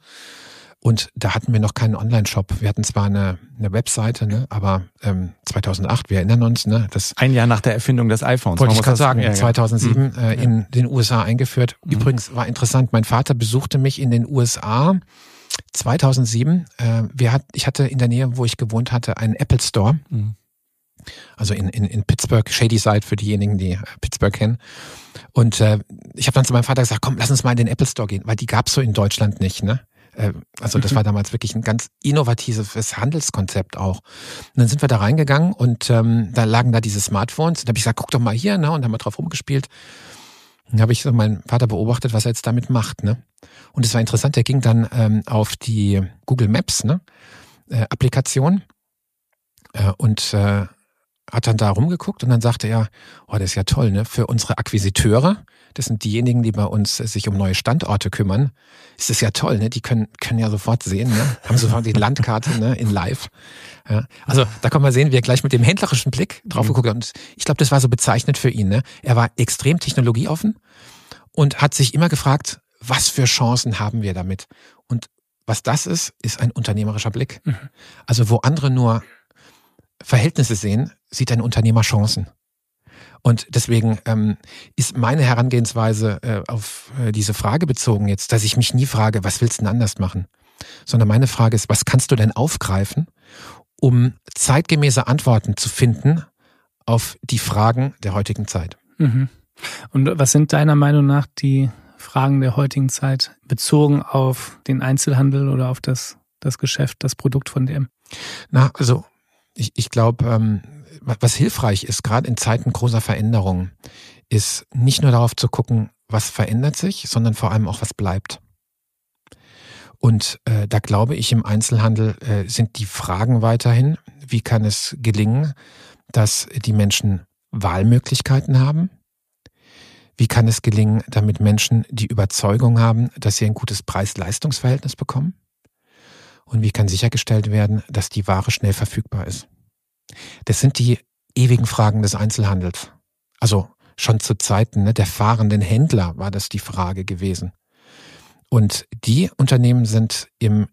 Und da hatten wir noch keinen Online-Shop. Wir hatten zwar eine, eine Webseite, ne, aber ähm, 2008, wir erinnern uns, ne, das ein Jahr nach der Erfindung des iPhones. Wollte ich gerade sagen, ja, 2007 mhm. äh, in den USA eingeführt. Mhm. Übrigens war interessant. Mein Vater besuchte mich in den USA 2007. Äh, wir hat, ich hatte in der Nähe, wo ich gewohnt hatte, einen Apple Store. Mhm. Also in, in, in Pittsburgh, Shady Side für diejenigen, die äh, Pittsburgh kennen. Und äh, ich habe dann zu meinem Vater gesagt, komm, lass uns mal in den Apple Store gehen, weil die gab's so in Deutschland nicht. Ne? Äh, also das war damals wirklich ein ganz innovatives Handelskonzept auch. Und dann sind wir da reingegangen und ähm, da lagen da diese Smartphones. Und da habe ich gesagt, guck doch mal hier, ne? Und haben wir drauf rumgespielt. Und dann habe ich so meinen Vater beobachtet, was er jetzt damit macht, ne? Und es war interessant, er ging dann ähm, auf die Google Maps, ne? Äh, Applikation äh, und äh, hat dann da rumgeguckt und dann sagte er, oh, das ist ja toll, ne? Für unsere Akquisiteure, das sind diejenigen, die bei uns sich um neue Standorte kümmern, ist das ja toll, ne? Die können, können ja sofort sehen, ne? Haben sofort die Landkarte ne? in live. Ja. Also da kann man sehen, wie er gleich mit dem händlerischen Blick drauf geguckt hat. Und ich glaube, das war so bezeichnend für ihn. Ne? Er war extrem technologieoffen und hat sich immer gefragt, was für Chancen haben wir damit? Und was das ist, ist ein unternehmerischer Blick. Mhm. Also wo andere nur Verhältnisse sehen, sieht ein Unternehmer Chancen. Und deswegen ähm, ist meine Herangehensweise äh, auf äh, diese Frage bezogen jetzt, dass ich mich nie frage, was willst du denn anders machen? Sondern meine Frage ist, was kannst du denn aufgreifen, um zeitgemäße Antworten zu finden auf die Fragen der heutigen Zeit? Mhm. Und was sind deiner Meinung nach die Fragen der heutigen Zeit bezogen auf den Einzelhandel oder auf das, das Geschäft, das Produkt von DM? Na, also ich, ich glaube, ähm, was hilfreich ist, gerade in Zeiten großer Veränderungen, ist nicht nur darauf zu gucken, was verändert sich, sondern vor allem auch, was bleibt. Und äh, da glaube ich, im Einzelhandel äh, sind die Fragen weiterhin, wie kann es gelingen, dass die Menschen Wahlmöglichkeiten haben? Wie kann es gelingen, damit Menschen die Überzeugung haben, dass sie ein gutes Preis-Leistungs-Verhältnis bekommen? Und wie kann sichergestellt werden, dass die Ware schnell verfügbar ist? Das sind die ewigen Fragen des Einzelhandels. Also schon zu Zeiten ne, der fahrenden Händler war das die Frage gewesen. Und die Unternehmen sind im,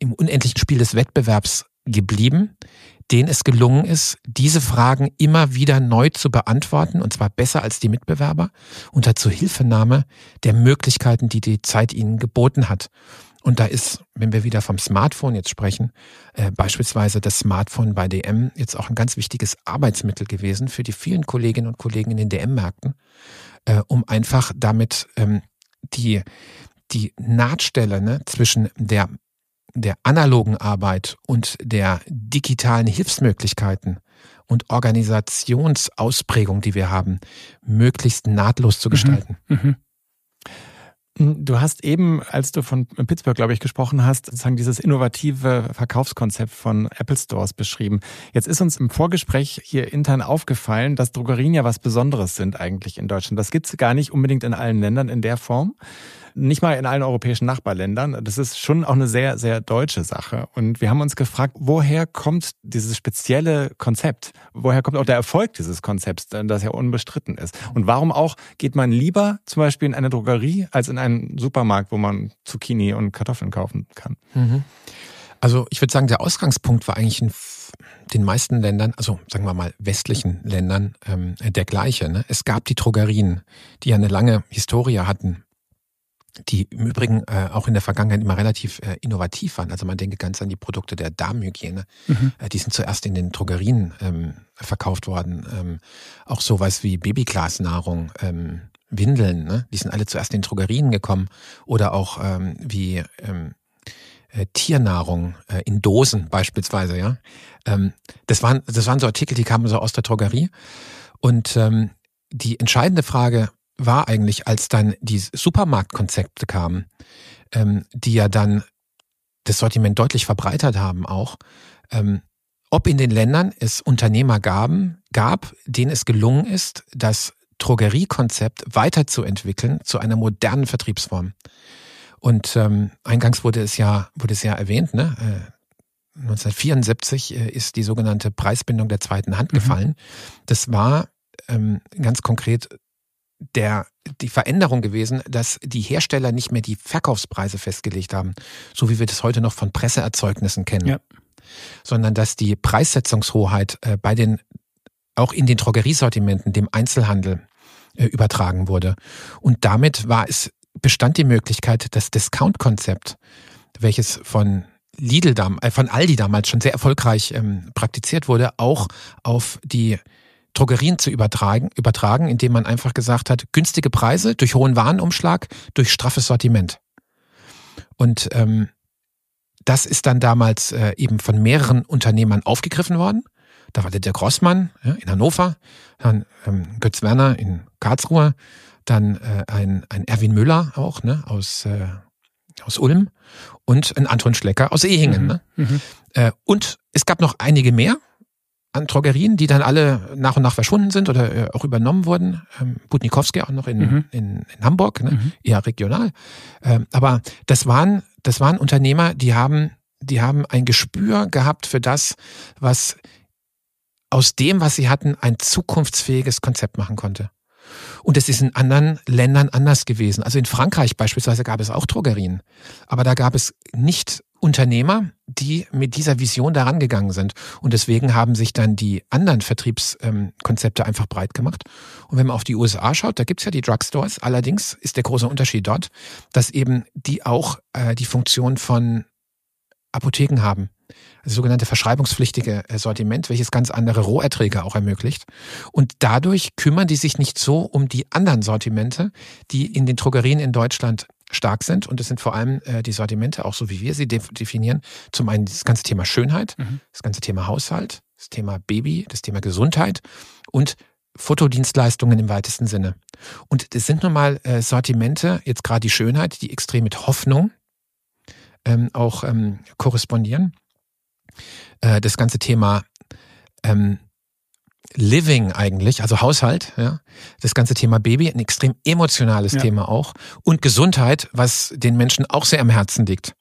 im unendlichen Spiel des Wettbewerbs geblieben, denen es gelungen ist, diese Fragen immer wieder neu zu beantworten, und zwar besser als die Mitbewerber, unter Zuhilfenahme der Möglichkeiten, die die Zeit ihnen geboten hat. Und da ist, wenn wir wieder vom Smartphone jetzt sprechen, äh, beispielsweise das Smartphone bei DM jetzt auch ein ganz wichtiges Arbeitsmittel gewesen für die vielen Kolleginnen und Kollegen in den DM-Märkten, äh, um einfach damit ähm, die, die Nahtstelle ne, zwischen der, der analogen Arbeit und der digitalen Hilfsmöglichkeiten und Organisationsausprägung, die wir haben, möglichst nahtlos zu mhm. gestalten. Mhm. Mhm. Du hast eben, als du von Pittsburgh, glaube ich, gesprochen hast, sozusagen dieses innovative Verkaufskonzept von Apple Stores beschrieben. Jetzt ist uns im Vorgespräch hier intern aufgefallen, dass Drogerien ja was Besonderes sind eigentlich in Deutschland. Das gibt's gar nicht unbedingt in allen Ländern in der Form nicht mal in allen europäischen Nachbarländern. Das ist schon auch eine sehr, sehr deutsche Sache. Und wir haben uns gefragt, woher kommt dieses spezielle Konzept? Woher kommt auch der Erfolg dieses Konzepts, das ja unbestritten ist? Und warum auch geht man lieber zum Beispiel in eine Drogerie als in einen Supermarkt, wo man Zucchini und Kartoffeln kaufen kann? Mhm. Also ich würde sagen, der Ausgangspunkt war eigentlich in den meisten Ländern, also sagen wir mal westlichen Ländern, ähm, der gleiche. Ne? Es gab die Drogerien, die ja eine lange Historie hatten die im Übrigen äh, auch in der Vergangenheit immer relativ äh, innovativ waren. Also man denke ganz an die Produkte der Darmhygiene. Mhm. Äh, die sind zuerst in den Drogerien ähm, verkauft worden. Ähm, auch sowas wie Babyglasnahrung, ähm, Windeln, ne? die sind alle zuerst in den Drogerien gekommen. Oder auch ähm, wie ähm, äh, Tiernahrung äh, in Dosen beispielsweise. Ja, ähm, das waren das waren so Artikel, die kamen so aus der Drogerie. Und ähm, die entscheidende Frage war eigentlich, als dann die Supermarktkonzepte kamen, ähm, die ja dann das Sortiment deutlich verbreitert haben auch, ähm, ob in den Ländern es Unternehmer gaben, gab, denen es gelungen ist, das Drogeriekonzept weiterzuentwickeln zu einer modernen Vertriebsform. Und ähm, eingangs wurde es ja, wurde es ja erwähnt, ne? Äh, 1974 äh, ist die sogenannte Preisbindung der zweiten Hand mhm. gefallen. Das war ähm, ganz konkret der, die Veränderung gewesen, dass die Hersteller nicht mehr die Verkaufspreise festgelegt haben, so wie wir das heute noch von Presseerzeugnissen kennen, ja. sondern dass die Preissetzungshoheit äh, bei den, auch in den Drogeriesortimenten, dem Einzelhandel äh, übertragen wurde. Und damit war es, bestand die Möglichkeit, das Discount-Konzept, welches von Lidl, äh, von Aldi damals schon sehr erfolgreich ähm, praktiziert wurde, auch auf die Drogerien zu übertragen, übertragen, indem man einfach gesagt hat, günstige Preise durch hohen Warenumschlag, durch straffes Sortiment. Und ähm, das ist dann damals äh, eben von mehreren Unternehmern aufgegriffen worden. Da war der, der Grossmann ja, in Hannover, dann ähm, Götz Werner in Karlsruhe, dann äh, ein, ein Erwin Müller auch ne, aus, äh, aus Ulm und ein Anton Schlecker aus Ehingen. Mhm. Ne? Mhm. Äh, und es gab noch einige mehr, an Drogerien, die dann alle nach und nach verschwunden sind oder äh, auch übernommen wurden. Ähm, Budnikowski auch noch in, mhm. in, in, Hamburg, ne? mhm. eher regional. Ähm, aber das waren, das waren Unternehmer, die haben, die haben ein Gespür gehabt für das, was aus dem, was sie hatten, ein zukunftsfähiges Konzept machen konnte. Und es ist in anderen Ländern anders gewesen. Also in Frankreich beispielsweise gab es auch Drogerien. Aber da gab es nicht Unternehmer, die mit dieser Vision daran gegangen sind. Und deswegen haben sich dann die anderen Vertriebskonzepte ähm, einfach breit gemacht. Und wenn man auf die USA schaut, da gibt's ja die Drugstores. Allerdings ist der große Unterschied dort, dass eben die auch äh, die Funktion von Apotheken haben. Das sogenannte verschreibungspflichtige Sortiment, welches ganz andere Roherträge auch ermöglicht. Und dadurch kümmern die sich nicht so um die anderen Sortimente, die in den Drogerien in Deutschland stark sind. Und es sind vor allem äh, die Sortimente, auch so wie wir sie definieren. Zum einen das ganze Thema Schönheit, mhm. das ganze Thema Haushalt, das Thema Baby, das Thema Gesundheit und Fotodienstleistungen im weitesten Sinne. Und das sind nun mal äh, Sortimente, jetzt gerade die Schönheit, die extrem mit Hoffnung ähm, auch ähm, korrespondieren. Äh, das ganze Thema ähm, Living eigentlich, also Haushalt, ja, das ganze Thema Baby, ein extrem emotionales ja. Thema auch und Gesundheit, was den Menschen auch sehr am Herzen liegt.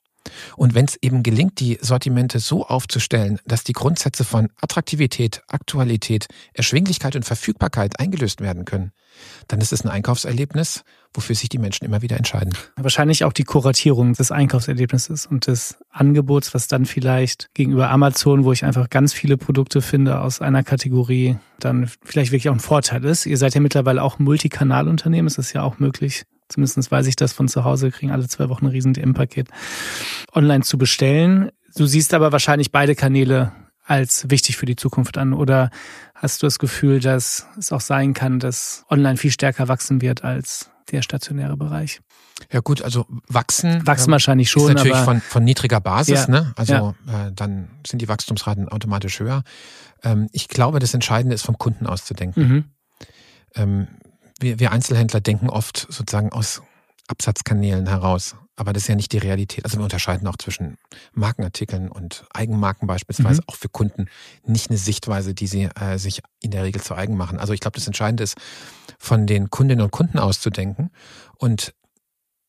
Und wenn es eben gelingt, die Sortimente so aufzustellen, dass die Grundsätze von Attraktivität, Aktualität, Erschwinglichkeit und Verfügbarkeit eingelöst werden können, dann ist es ein Einkaufserlebnis, wofür sich die Menschen immer wieder entscheiden. Wahrscheinlich auch die Kuratierung des Einkaufserlebnisses und des Angebots, was dann vielleicht gegenüber Amazon, wo ich einfach ganz viele Produkte finde aus einer Kategorie, dann vielleicht wirklich auch ein Vorteil ist. Ihr seid ja mittlerweile auch Multikanalunternehmen, es ist ja auch möglich, Zumindest weiß ich das von zu Hause, kriegen alle zwei Wochen ein riesen DM-Paket online zu bestellen. Du siehst aber wahrscheinlich beide Kanäle als wichtig für die Zukunft an oder hast du das Gefühl, dass es auch sein kann, dass online viel stärker wachsen wird als der stationäre Bereich? Ja gut, also wachsen. Wachsen wahrscheinlich schon. Ist natürlich von, von niedriger Basis, ja, ne? Also ja. äh, dann sind die Wachstumsraten automatisch höher. Ähm, ich glaube, das Entscheidende ist, vom Kunden auszudenken. Mhm. Ähm, wir, wir Einzelhändler denken oft sozusagen aus Absatzkanälen heraus. Aber das ist ja nicht die Realität. Also wir unterscheiden auch zwischen Markenartikeln und Eigenmarken beispielsweise, mhm. auch für Kunden nicht eine Sichtweise, die sie äh, sich in der Regel zu eigen machen. Also ich glaube, das Entscheidende ist, von den Kundinnen und Kunden auszudenken. Und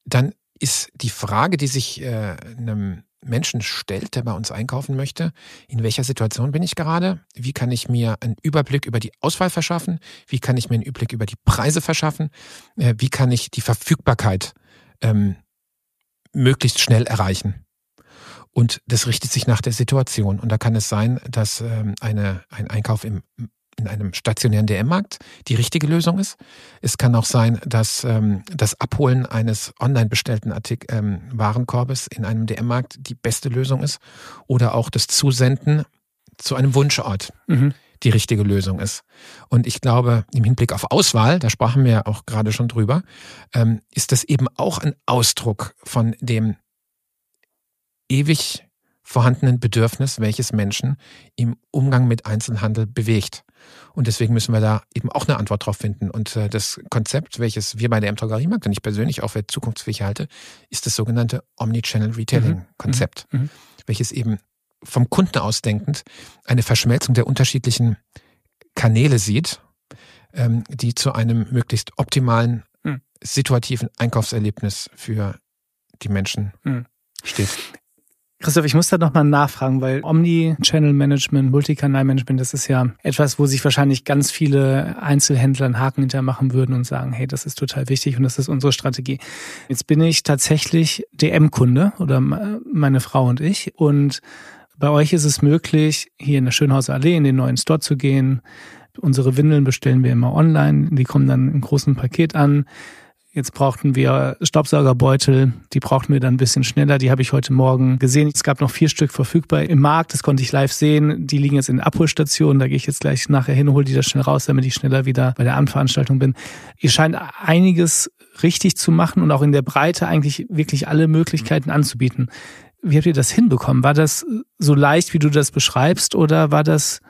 dann ist die Frage, die sich äh, einem Menschen stellt, der bei uns einkaufen möchte. In welcher Situation bin ich gerade? Wie kann ich mir einen Überblick über die Auswahl verschaffen? Wie kann ich mir einen Überblick über die Preise verschaffen? Äh, wie kann ich die Verfügbarkeit ähm, möglichst schnell erreichen? Und das richtet sich nach der Situation. Und da kann es sein, dass ähm, eine, ein Einkauf im in einem stationären DM-Markt die richtige Lösung ist. Es kann auch sein, dass ähm, das Abholen eines online bestellten Artik ähm, Warenkorbes in einem DM-Markt die beste Lösung ist oder auch das Zusenden zu einem Wunschort mhm. die richtige Lösung ist. Und ich glaube, im Hinblick auf Auswahl, da sprachen wir ja auch gerade schon drüber, ähm, ist das eben auch ein Ausdruck von dem ewig vorhandenen Bedürfnis, welches Menschen im Umgang mit Einzelhandel bewegt. Und deswegen müssen wir da eben auch eine Antwort drauf finden. Und äh, das Konzept, welches wir bei der M-Drogeriemarkt und ich persönlich auch für zukunftsfähig halte, ist das sogenannte Omnichannel Retailing-Konzept, mhm. mhm. welches eben vom Kunden ausdenkend eine Verschmelzung der unterschiedlichen Kanäle sieht, ähm, die zu einem möglichst optimalen, mhm. situativen Einkaufserlebnis für die Menschen mhm. steht. Christoph, ich muss da nochmal nachfragen, weil Omni-Channel-Management, Multikanal-Management, das ist ja etwas, wo sich wahrscheinlich ganz viele Einzelhändler einen Haken hintermachen würden und sagen, hey, das ist total wichtig und das ist unsere Strategie. Jetzt bin ich tatsächlich DM-Kunde oder meine Frau und ich und bei euch ist es möglich, hier in der Schönhauser Allee in den neuen Store zu gehen. Unsere Windeln bestellen wir immer online, die kommen dann im großen Paket an. Jetzt brauchten wir Staubsaugerbeutel, die brauchten wir dann ein bisschen schneller. Die habe ich heute Morgen gesehen. Es gab noch vier Stück verfügbar im Markt, das konnte ich live sehen. Die liegen jetzt in Abholstationen, da gehe ich jetzt gleich nachher hin, hole die da schnell raus, damit ich schneller wieder bei der Abendveranstaltung bin. Ihr scheint einiges richtig zu machen und auch in der Breite eigentlich wirklich alle Möglichkeiten anzubieten. Wie habt ihr das hinbekommen? War das so leicht, wie du das beschreibst, oder war das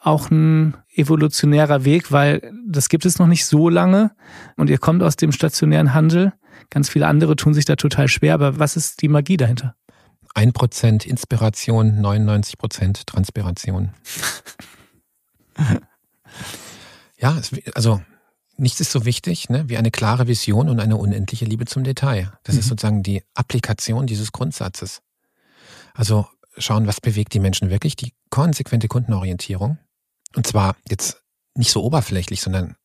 auch ein evolutionärer Weg, weil das gibt es noch nicht so lange und ihr kommt aus dem stationären Handel. Ganz viele andere tun sich da total schwer, aber was ist die Magie dahinter? Ein Prozent Inspiration, 99 Prozent Transpiration. *laughs* ja, also nichts ist so wichtig ne, wie eine klare Vision und eine unendliche Liebe zum Detail. Das mhm. ist sozusagen die Applikation dieses Grundsatzes. Also schauen, was bewegt die Menschen wirklich, die konsequente Kundenorientierung und zwar jetzt nicht so oberflächlich, sondern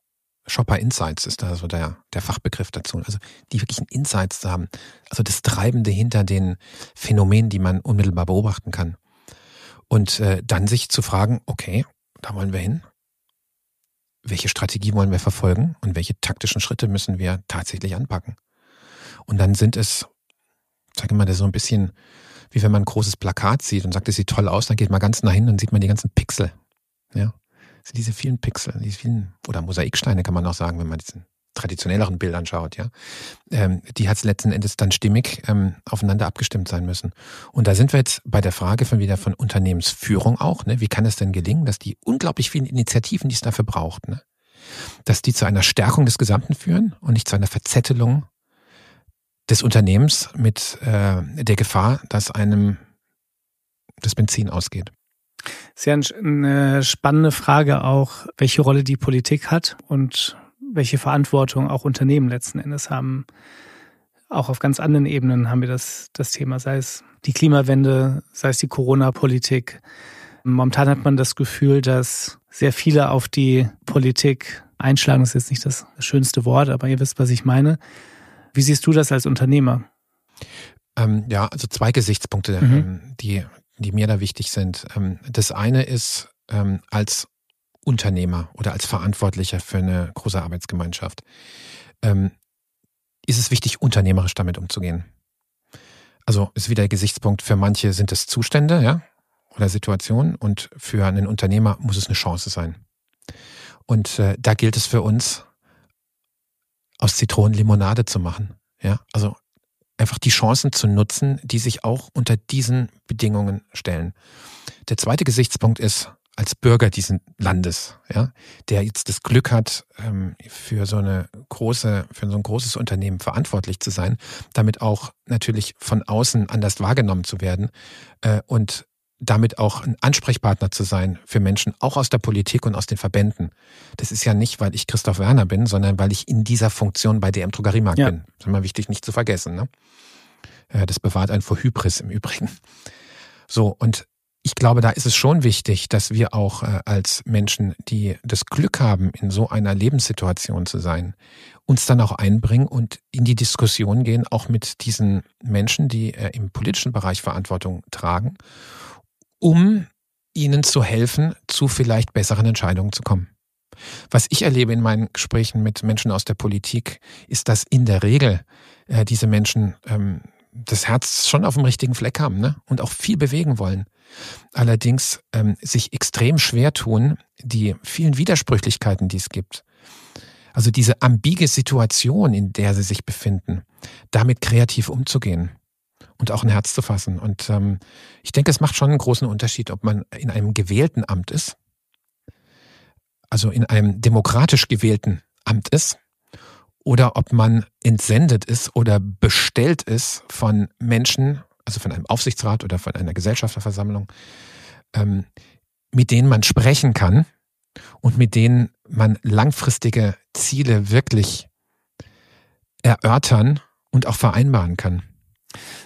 Shopper Insights ist da so der, der Fachbegriff dazu. Also die wirklichen Insights zu haben. Also das Treibende hinter den Phänomenen, die man unmittelbar beobachten kann. Und äh, dann sich zu fragen, okay, da wollen wir hin. Welche Strategie wollen wir verfolgen und welche taktischen Schritte müssen wir tatsächlich anpacken? Und dann sind es, sag ich mal, das so ein bisschen wie wenn man ein großes Plakat sieht und sagt, es sieht toll aus, dann geht man ganz nah hin und sieht man die ganzen Pixel ja. sind diese vielen Pixel, diese vielen, oder Mosaiksteine kann man auch sagen, wenn man diesen traditionelleren Bild anschaut, ja, ähm, die hat letzten Endes dann stimmig ähm, aufeinander abgestimmt sein müssen. Und da sind wir jetzt bei der Frage von wieder von Unternehmensführung auch, ne? Wie kann es denn gelingen, dass die unglaublich vielen Initiativen, die es dafür braucht, ne? dass die zu einer Stärkung des Gesamten führen und nicht zu einer Verzettelung des Unternehmens mit äh, der Gefahr, dass einem das Benzin ausgeht. Sehr eine spannende Frage auch, welche Rolle die Politik hat und welche Verantwortung auch Unternehmen letzten Endes haben. Auch auf ganz anderen Ebenen haben wir das, das Thema, sei es die Klimawende, sei es die Corona-Politik. Momentan hat man das Gefühl, dass sehr viele auf die Politik einschlagen. Das ist jetzt nicht das schönste Wort, aber ihr wisst, was ich meine. Wie siehst du das als Unternehmer? Ähm, ja, also zwei Gesichtspunkte, mhm. ähm, die die mir da wichtig sind. Ähm, das eine ist ähm, als Unternehmer oder als Verantwortlicher für eine große Arbeitsgemeinschaft ähm, ist es wichtig, unternehmerisch damit umzugehen. Also ist wieder der Gesichtspunkt, für manche sind es Zustände, ja, oder Situationen und für einen Unternehmer muss es eine Chance sein. Und äh, da gilt es für uns, aus Zitronen Limonade zu machen. Ja, also einfach die Chancen zu nutzen, die sich auch unter diesen Bedingungen stellen. Der zweite Gesichtspunkt ist, als Bürger dieses Landes, ja, der jetzt das Glück hat, ähm, für so eine große, für so ein großes Unternehmen verantwortlich zu sein, damit auch natürlich von außen anders wahrgenommen zu werden äh, und damit auch ein Ansprechpartner zu sein für Menschen, auch aus der Politik und aus den Verbänden. Das ist ja nicht, weil ich Christoph Werner bin, sondern weil ich in dieser Funktion bei DM Drogeriemarkt ja. bin. Das ist immer wichtig, nicht zu vergessen. Ne? Das bewahrt einen vor Hybris im Übrigen. So, und ich glaube, da ist es schon wichtig, dass wir auch äh, als Menschen, die das Glück haben, in so einer Lebenssituation zu sein, uns dann auch einbringen und in die Diskussion gehen, auch mit diesen Menschen, die äh, im politischen Bereich Verantwortung tragen um ihnen zu helfen, zu vielleicht besseren Entscheidungen zu kommen. Was ich erlebe in meinen Gesprächen mit Menschen aus der Politik, ist, dass in der Regel äh, diese Menschen ähm, das Herz schon auf dem richtigen Fleck haben ne? und auch viel bewegen wollen. Allerdings ähm, sich extrem schwer tun, die vielen Widersprüchlichkeiten, die es gibt. Also diese ambige Situation, in der sie sich befinden, damit kreativ umzugehen und auch ein Herz zu fassen. Und ähm, ich denke, es macht schon einen großen Unterschied, ob man in einem gewählten Amt ist also in einem demokratisch gewählten Amt ist oder ob man entsendet ist oder bestellt ist von Menschen, also von einem Aufsichtsrat oder von einer Gesellschafterversammlung, ähm, mit denen man sprechen kann und mit denen man langfristige Ziele wirklich erörtern und auch vereinbaren kann.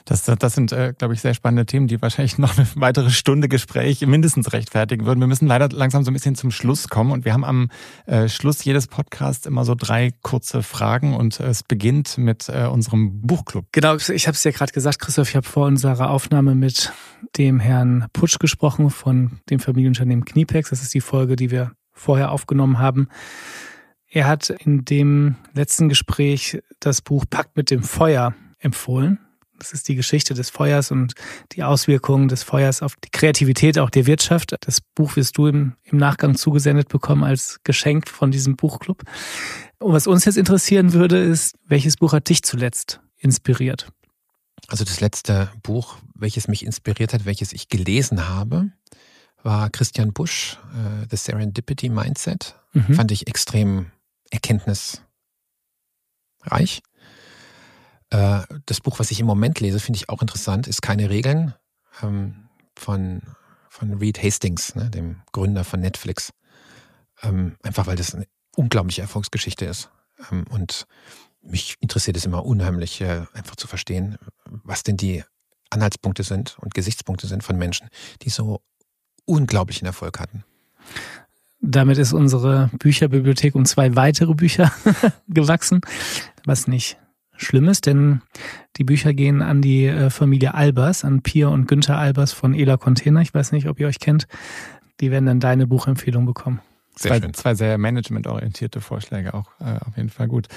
Das, das sind, äh, glaube ich, sehr spannende Themen, die wahrscheinlich noch eine weitere Stunde Gespräch mindestens rechtfertigen würden. Wir müssen leider langsam so ein bisschen zum Schluss kommen und wir haben am äh, Schluss jedes Podcasts immer so drei kurze Fragen und äh, es beginnt mit äh, unserem Buchclub. Genau, ich habe es ja gerade gesagt, Christoph, ich habe vor unserer Aufnahme mit dem Herrn Putsch gesprochen von dem Familienunternehmen Kniepex. Das ist die Folge, die wir vorher aufgenommen haben. Er hat in dem letzten Gespräch das Buch Pakt mit dem Feuer empfohlen. Das ist die Geschichte des Feuers und die Auswirkungen des Feuers auf die Kreativität auch der Wirtschaft. Das Buch wirst du im, im Nachgang zugesendet bekommen als Geschenk von diesem Buchclub. Und was uns jetzt interessieren würde, ist, welches Buch hat dich zuletzt inspiriert? Also das letzte Buch, welches mich inspiriert hat, welches ich gelesen habe, war Christian Busch, uh, The Serendipity Mindset. Mhm. Fand ich extrem erkenntnisreich. Äh, das Buch, was ich im Moment lese, finde ich auch interessant, ist Keine Regeln ähm, von, von Reed Hastings, ne, dem Gründer von Netflix. Ähm, einfach weil das eine unglaubliche Erfolgsgeschichte ist. Ähm, und mich interessiert es immer unheimlich, äh, einfach zu verstehen, was denn die Anhaltspunkte sind und Gesichtspunkte sind von Menschen, die so unglaublichen Erfolg hatten. Damit ist unsere Bücherbibliothek um zwei weitere Bücher *laughs* gewachsen, was nicht Schlimmes, denn die Bücher gehen an die äh, Familie Albers, an Pia und Günther Albers von Ela Container. Ich weiß nicht, ob ihr euch kennt. Die werden dann deine Buchempfehlung bekommen. Sehr zwei, schön. zwei sehr managementorientierte Vorschläge, auch äh, auf jeden Fall gut.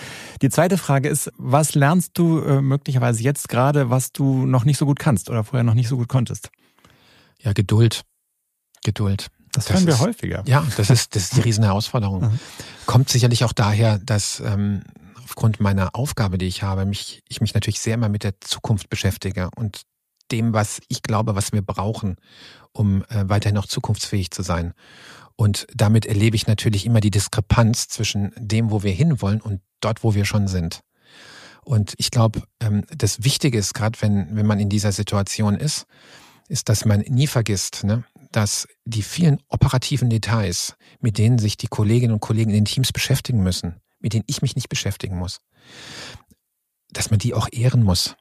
Die zweite Frage ist, was lernst du äh, möglicherweise jetzt gerade, was du noch nicht so gut kannst oder vorher noch nicht so gut konntest? Ja, Geduld. Geduld. Das, das hören wir häufiger. Ja, das ist, das ist die riesen Herausforderung. Mhm. Kommt sicherlich auch daher, dass ähm, aufgrund meiner Aufgabe, die ich habe, mich, ich mich natürlich sehr immer mit der Zukunft beschäftige und dem, was ich glaube, was wir brauchen, um äh, weiterhin noch zukunftsfähig zu sein. Und damit erlebe ich natürlich immer die Diskrepanz zwischen dem, wo wir hinwollen und dort, wo wir schon sind. Und ich glaube, ähm, das Wichtige ist, gerade wenn, wenn man in dieser Situation ist, ist, dass man nie vergisst, ne, dass die vielen operativen Details, mit denen sich die Kolleginnen und Kollegen in den Teams beschäftigen müssen, mit denen ich mich nicht beschäftigen muss. Dass man die auch ehren muss.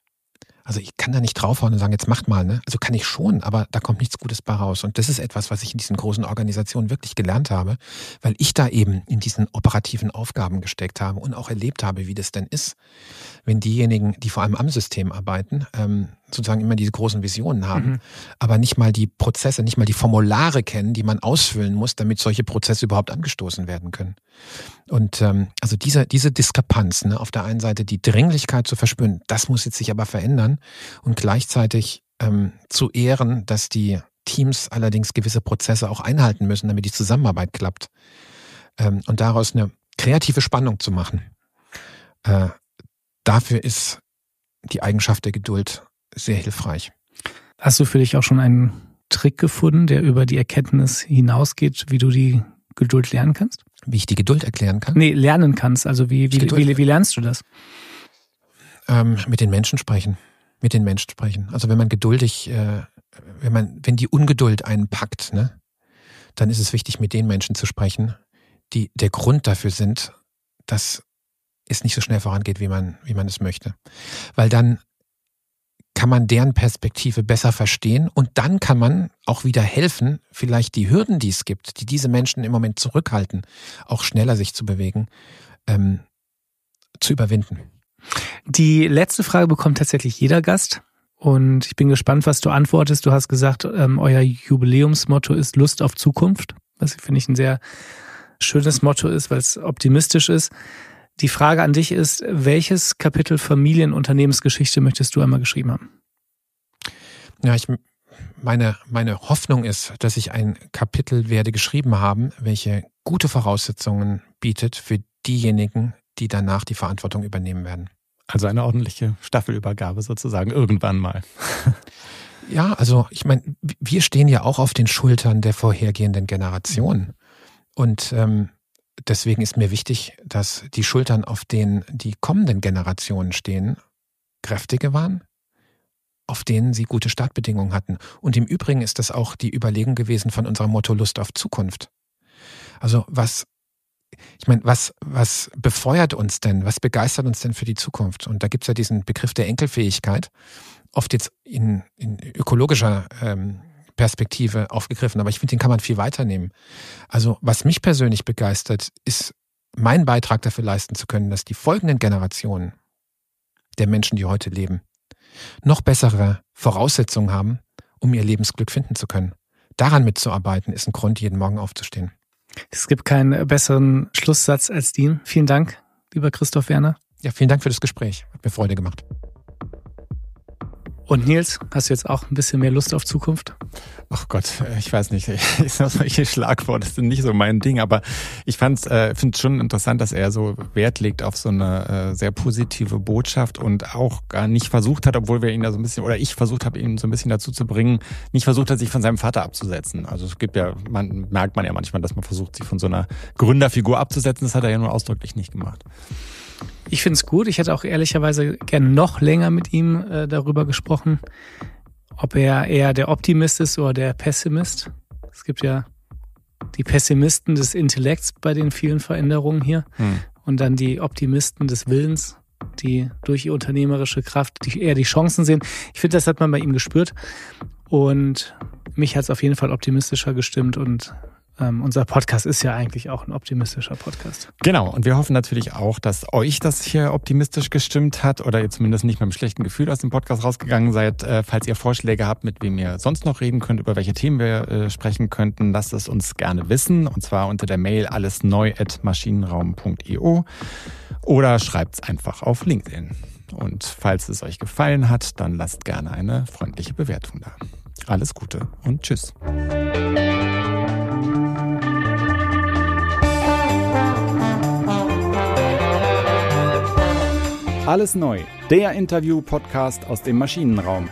Also ich kann da nicht draufhauen und sagen, jetzt macht mal, ne? Also kann ich schon, aber da kommt nichts Gutes bei raus. Und das ist etwas, was ich in diesen großen Organisationen wirklich gelernt habe, weil ich da eben in diesen operativen Aufgaben gesteckt habe und auch erlebt habe, wie das denn ist, wenn diejenigen, die vor allem am System arbeiten, ähm, sozusagen immer diese großen Visionen haben, mhm. aber nicht mal die Prozesse, nicht mal die Formulare kennen, die man ausfüllen muss, damit solche Prozesse überhaupt angestoßen werden können. Und ähm, also diese, diese Diskrepanz, ne, auf der einen Seite die Dringlichkeit zu verspüren, das muss jetzt sich aber verändern und gleichzeitig ähm, zu ehren, dass die Teams allerdings gewisse Prozesse auch einhalten müssen, damit die Zusammenarbeit klappt. Ähm, und daraus eine kreative Spannung zu machen. Äh, dafür ist die Eigenschaft der Geduld sehr hilfreich. Hast du für dich auch schon einen Trick gefunden, der über die Erkenntnis hinausgeht, wie du die Geduld lernen kannst? Wie ich die Geduld erklären kann? Nee, lernen kannst. Also wie, wie, wie, wie, lernst du das? Ähm, mit den Menschen sprechen. Mit den Menschen sprechen. Also wenn man geduldig, äh, wenn man, wenn die Ungeduld einen packt, ne, dann ist es wichtig, mit den Menschen zu sprechen, die der Grund dafür sind, dass es nicht so schnell vorangeht, wie man, wie man es möchte. Weil dann kann man deren Perspektive besser verstehen und dann kann man auch wieder helfen, vielleicht die Hürden, die es gibt, die diese Menschen im Moment zurückhalten, auch schneller sich zu bewegen, ähm, zu überwinden. Die letzte Frage bekommt tatsächlich jeder Gast. Und ich bin gespannt, was du antwortest. Du hast gesagt, ähm, euer Jubiläumsmotto ist Lust auf Zukunft, was finde ich ein sehr schönes Motto ist, weil es optimistisch ist. Die Frage an dich ist, welches Kapitel Familienunternehmensgeschichte möchtest du einmal geschrieben haben? Ja, ich, meine, meine Hoffnung ist, dass ich ein Kapitel werde geschrieben haben, welche gute Voraussetzungen bietet für diejenigen, die danach die Verantwortung übernehmen werden. Also eine ordentliche Staffelübergabe sozusagen irgendwann mal. *laughs* ja, also ich meine, wir stehen ja auch auf den Schultern der vorhergehenden Generationen. Und ähm, deswegen ist mir wichtig, dass die Schultern, auf denen die kommenden Generationen stehen, kräftige waren, auf denen sie gute Startbedingungen hatten. Und im Übrigen ist das auch die Überlegung gewesen von unserem Motto Lust auf Zukunft. Also was, ich meine, was, was befeuert uns denn, was begeistert uns denn für die Zukunft? Und da gibt's ja diesen Begriff der Enkelfähigkeit, oft jetzt in, in ökologischer ähm, Perspektive aufgegriffen, aber ich finde, den kann man viel weiter nehmen. Also was mich persönlich begeistert, ist meinen Beitrag dafür leisten zu können, dass die folgenden Generationen der Menschen, die heute leben, noch bessere Voraussetzungen haben, um ihr Lebensglück finden zu können. Daran mitzuarbeiten, ist ein Grund, jeden Morgen aufzustehen. Es gibt keinen besseren Schlusssatz als den. Vielen Dank, lieber Christoph Werner. Ja, vielen Dank für das Gespräch. Hat mir Freude gemacht. Und Nils, hast du jetzt auch ein bisschen mehr Lust auf Zukunft? Ach Gott, ich weiß nicht. *laughs* Solche Schlagworte sind nicht so mein Ding, aber ich fand äh, finde es schon interessant, dass er so Wert legt auf so eine äh, sehr positive Botschaft und auch gar nicht versucht hat, obwohl wir ihn da so ein bisschen, oder ich versucht habe, ihn so ein bisschen dazu zu bringen, nicht versucht hat, sich von seinem Vater abzusetzen. Also es gibt ja, man merkt man ja manchmal, dass man versucht, sich von so einer Gründerfigur abzusetzen. Das hat er ja nur ausdrücklich nicht gemacht. Ich finde es gut. Ich hätte auch ehrlicherweise gern noch länger mit ihm äh, darüber gesprochen, ob er eher der Optimist ist oder der Pessimist. Es gibt ja die Pessimisten des Intellekts bei den vielen Veränderungen hier hm. und dann die Optimisten des Willens, die durch die unternehmerische Kraft die eher die Chancen sehen. Ich finde, das hat man bei ihm gespürt und mich hat es auf jeden Fall optimistischer gestimmt und ähm, unser Podcast ist ja eigentlich auch ein optimistischer Podcast. Genau, und wir hoffen natürlich auch, dass euch das hier optimistisch gestimmt hat oder ihr zumindest nicht mit einem schlechten Gefühl aus dem Podcast rausgegangen seid. Äh, falls ihr Vorschläge habt, mit wem ihr sonst noch reden könnt, über welche Themen wir äh, sprechen könnten, lasst es uns gerne wissen. Und zwar unter der Mail allesneu.maschinenraum.io oder schreibt es einfach auf LinkedIn. Und falls es euch gefallen hat, dann lasst gerne eine freundliche Bewertung da. Alles Gute und Tschüss. Alles neu, der Interview-Podcast aus dem Maschinenraum.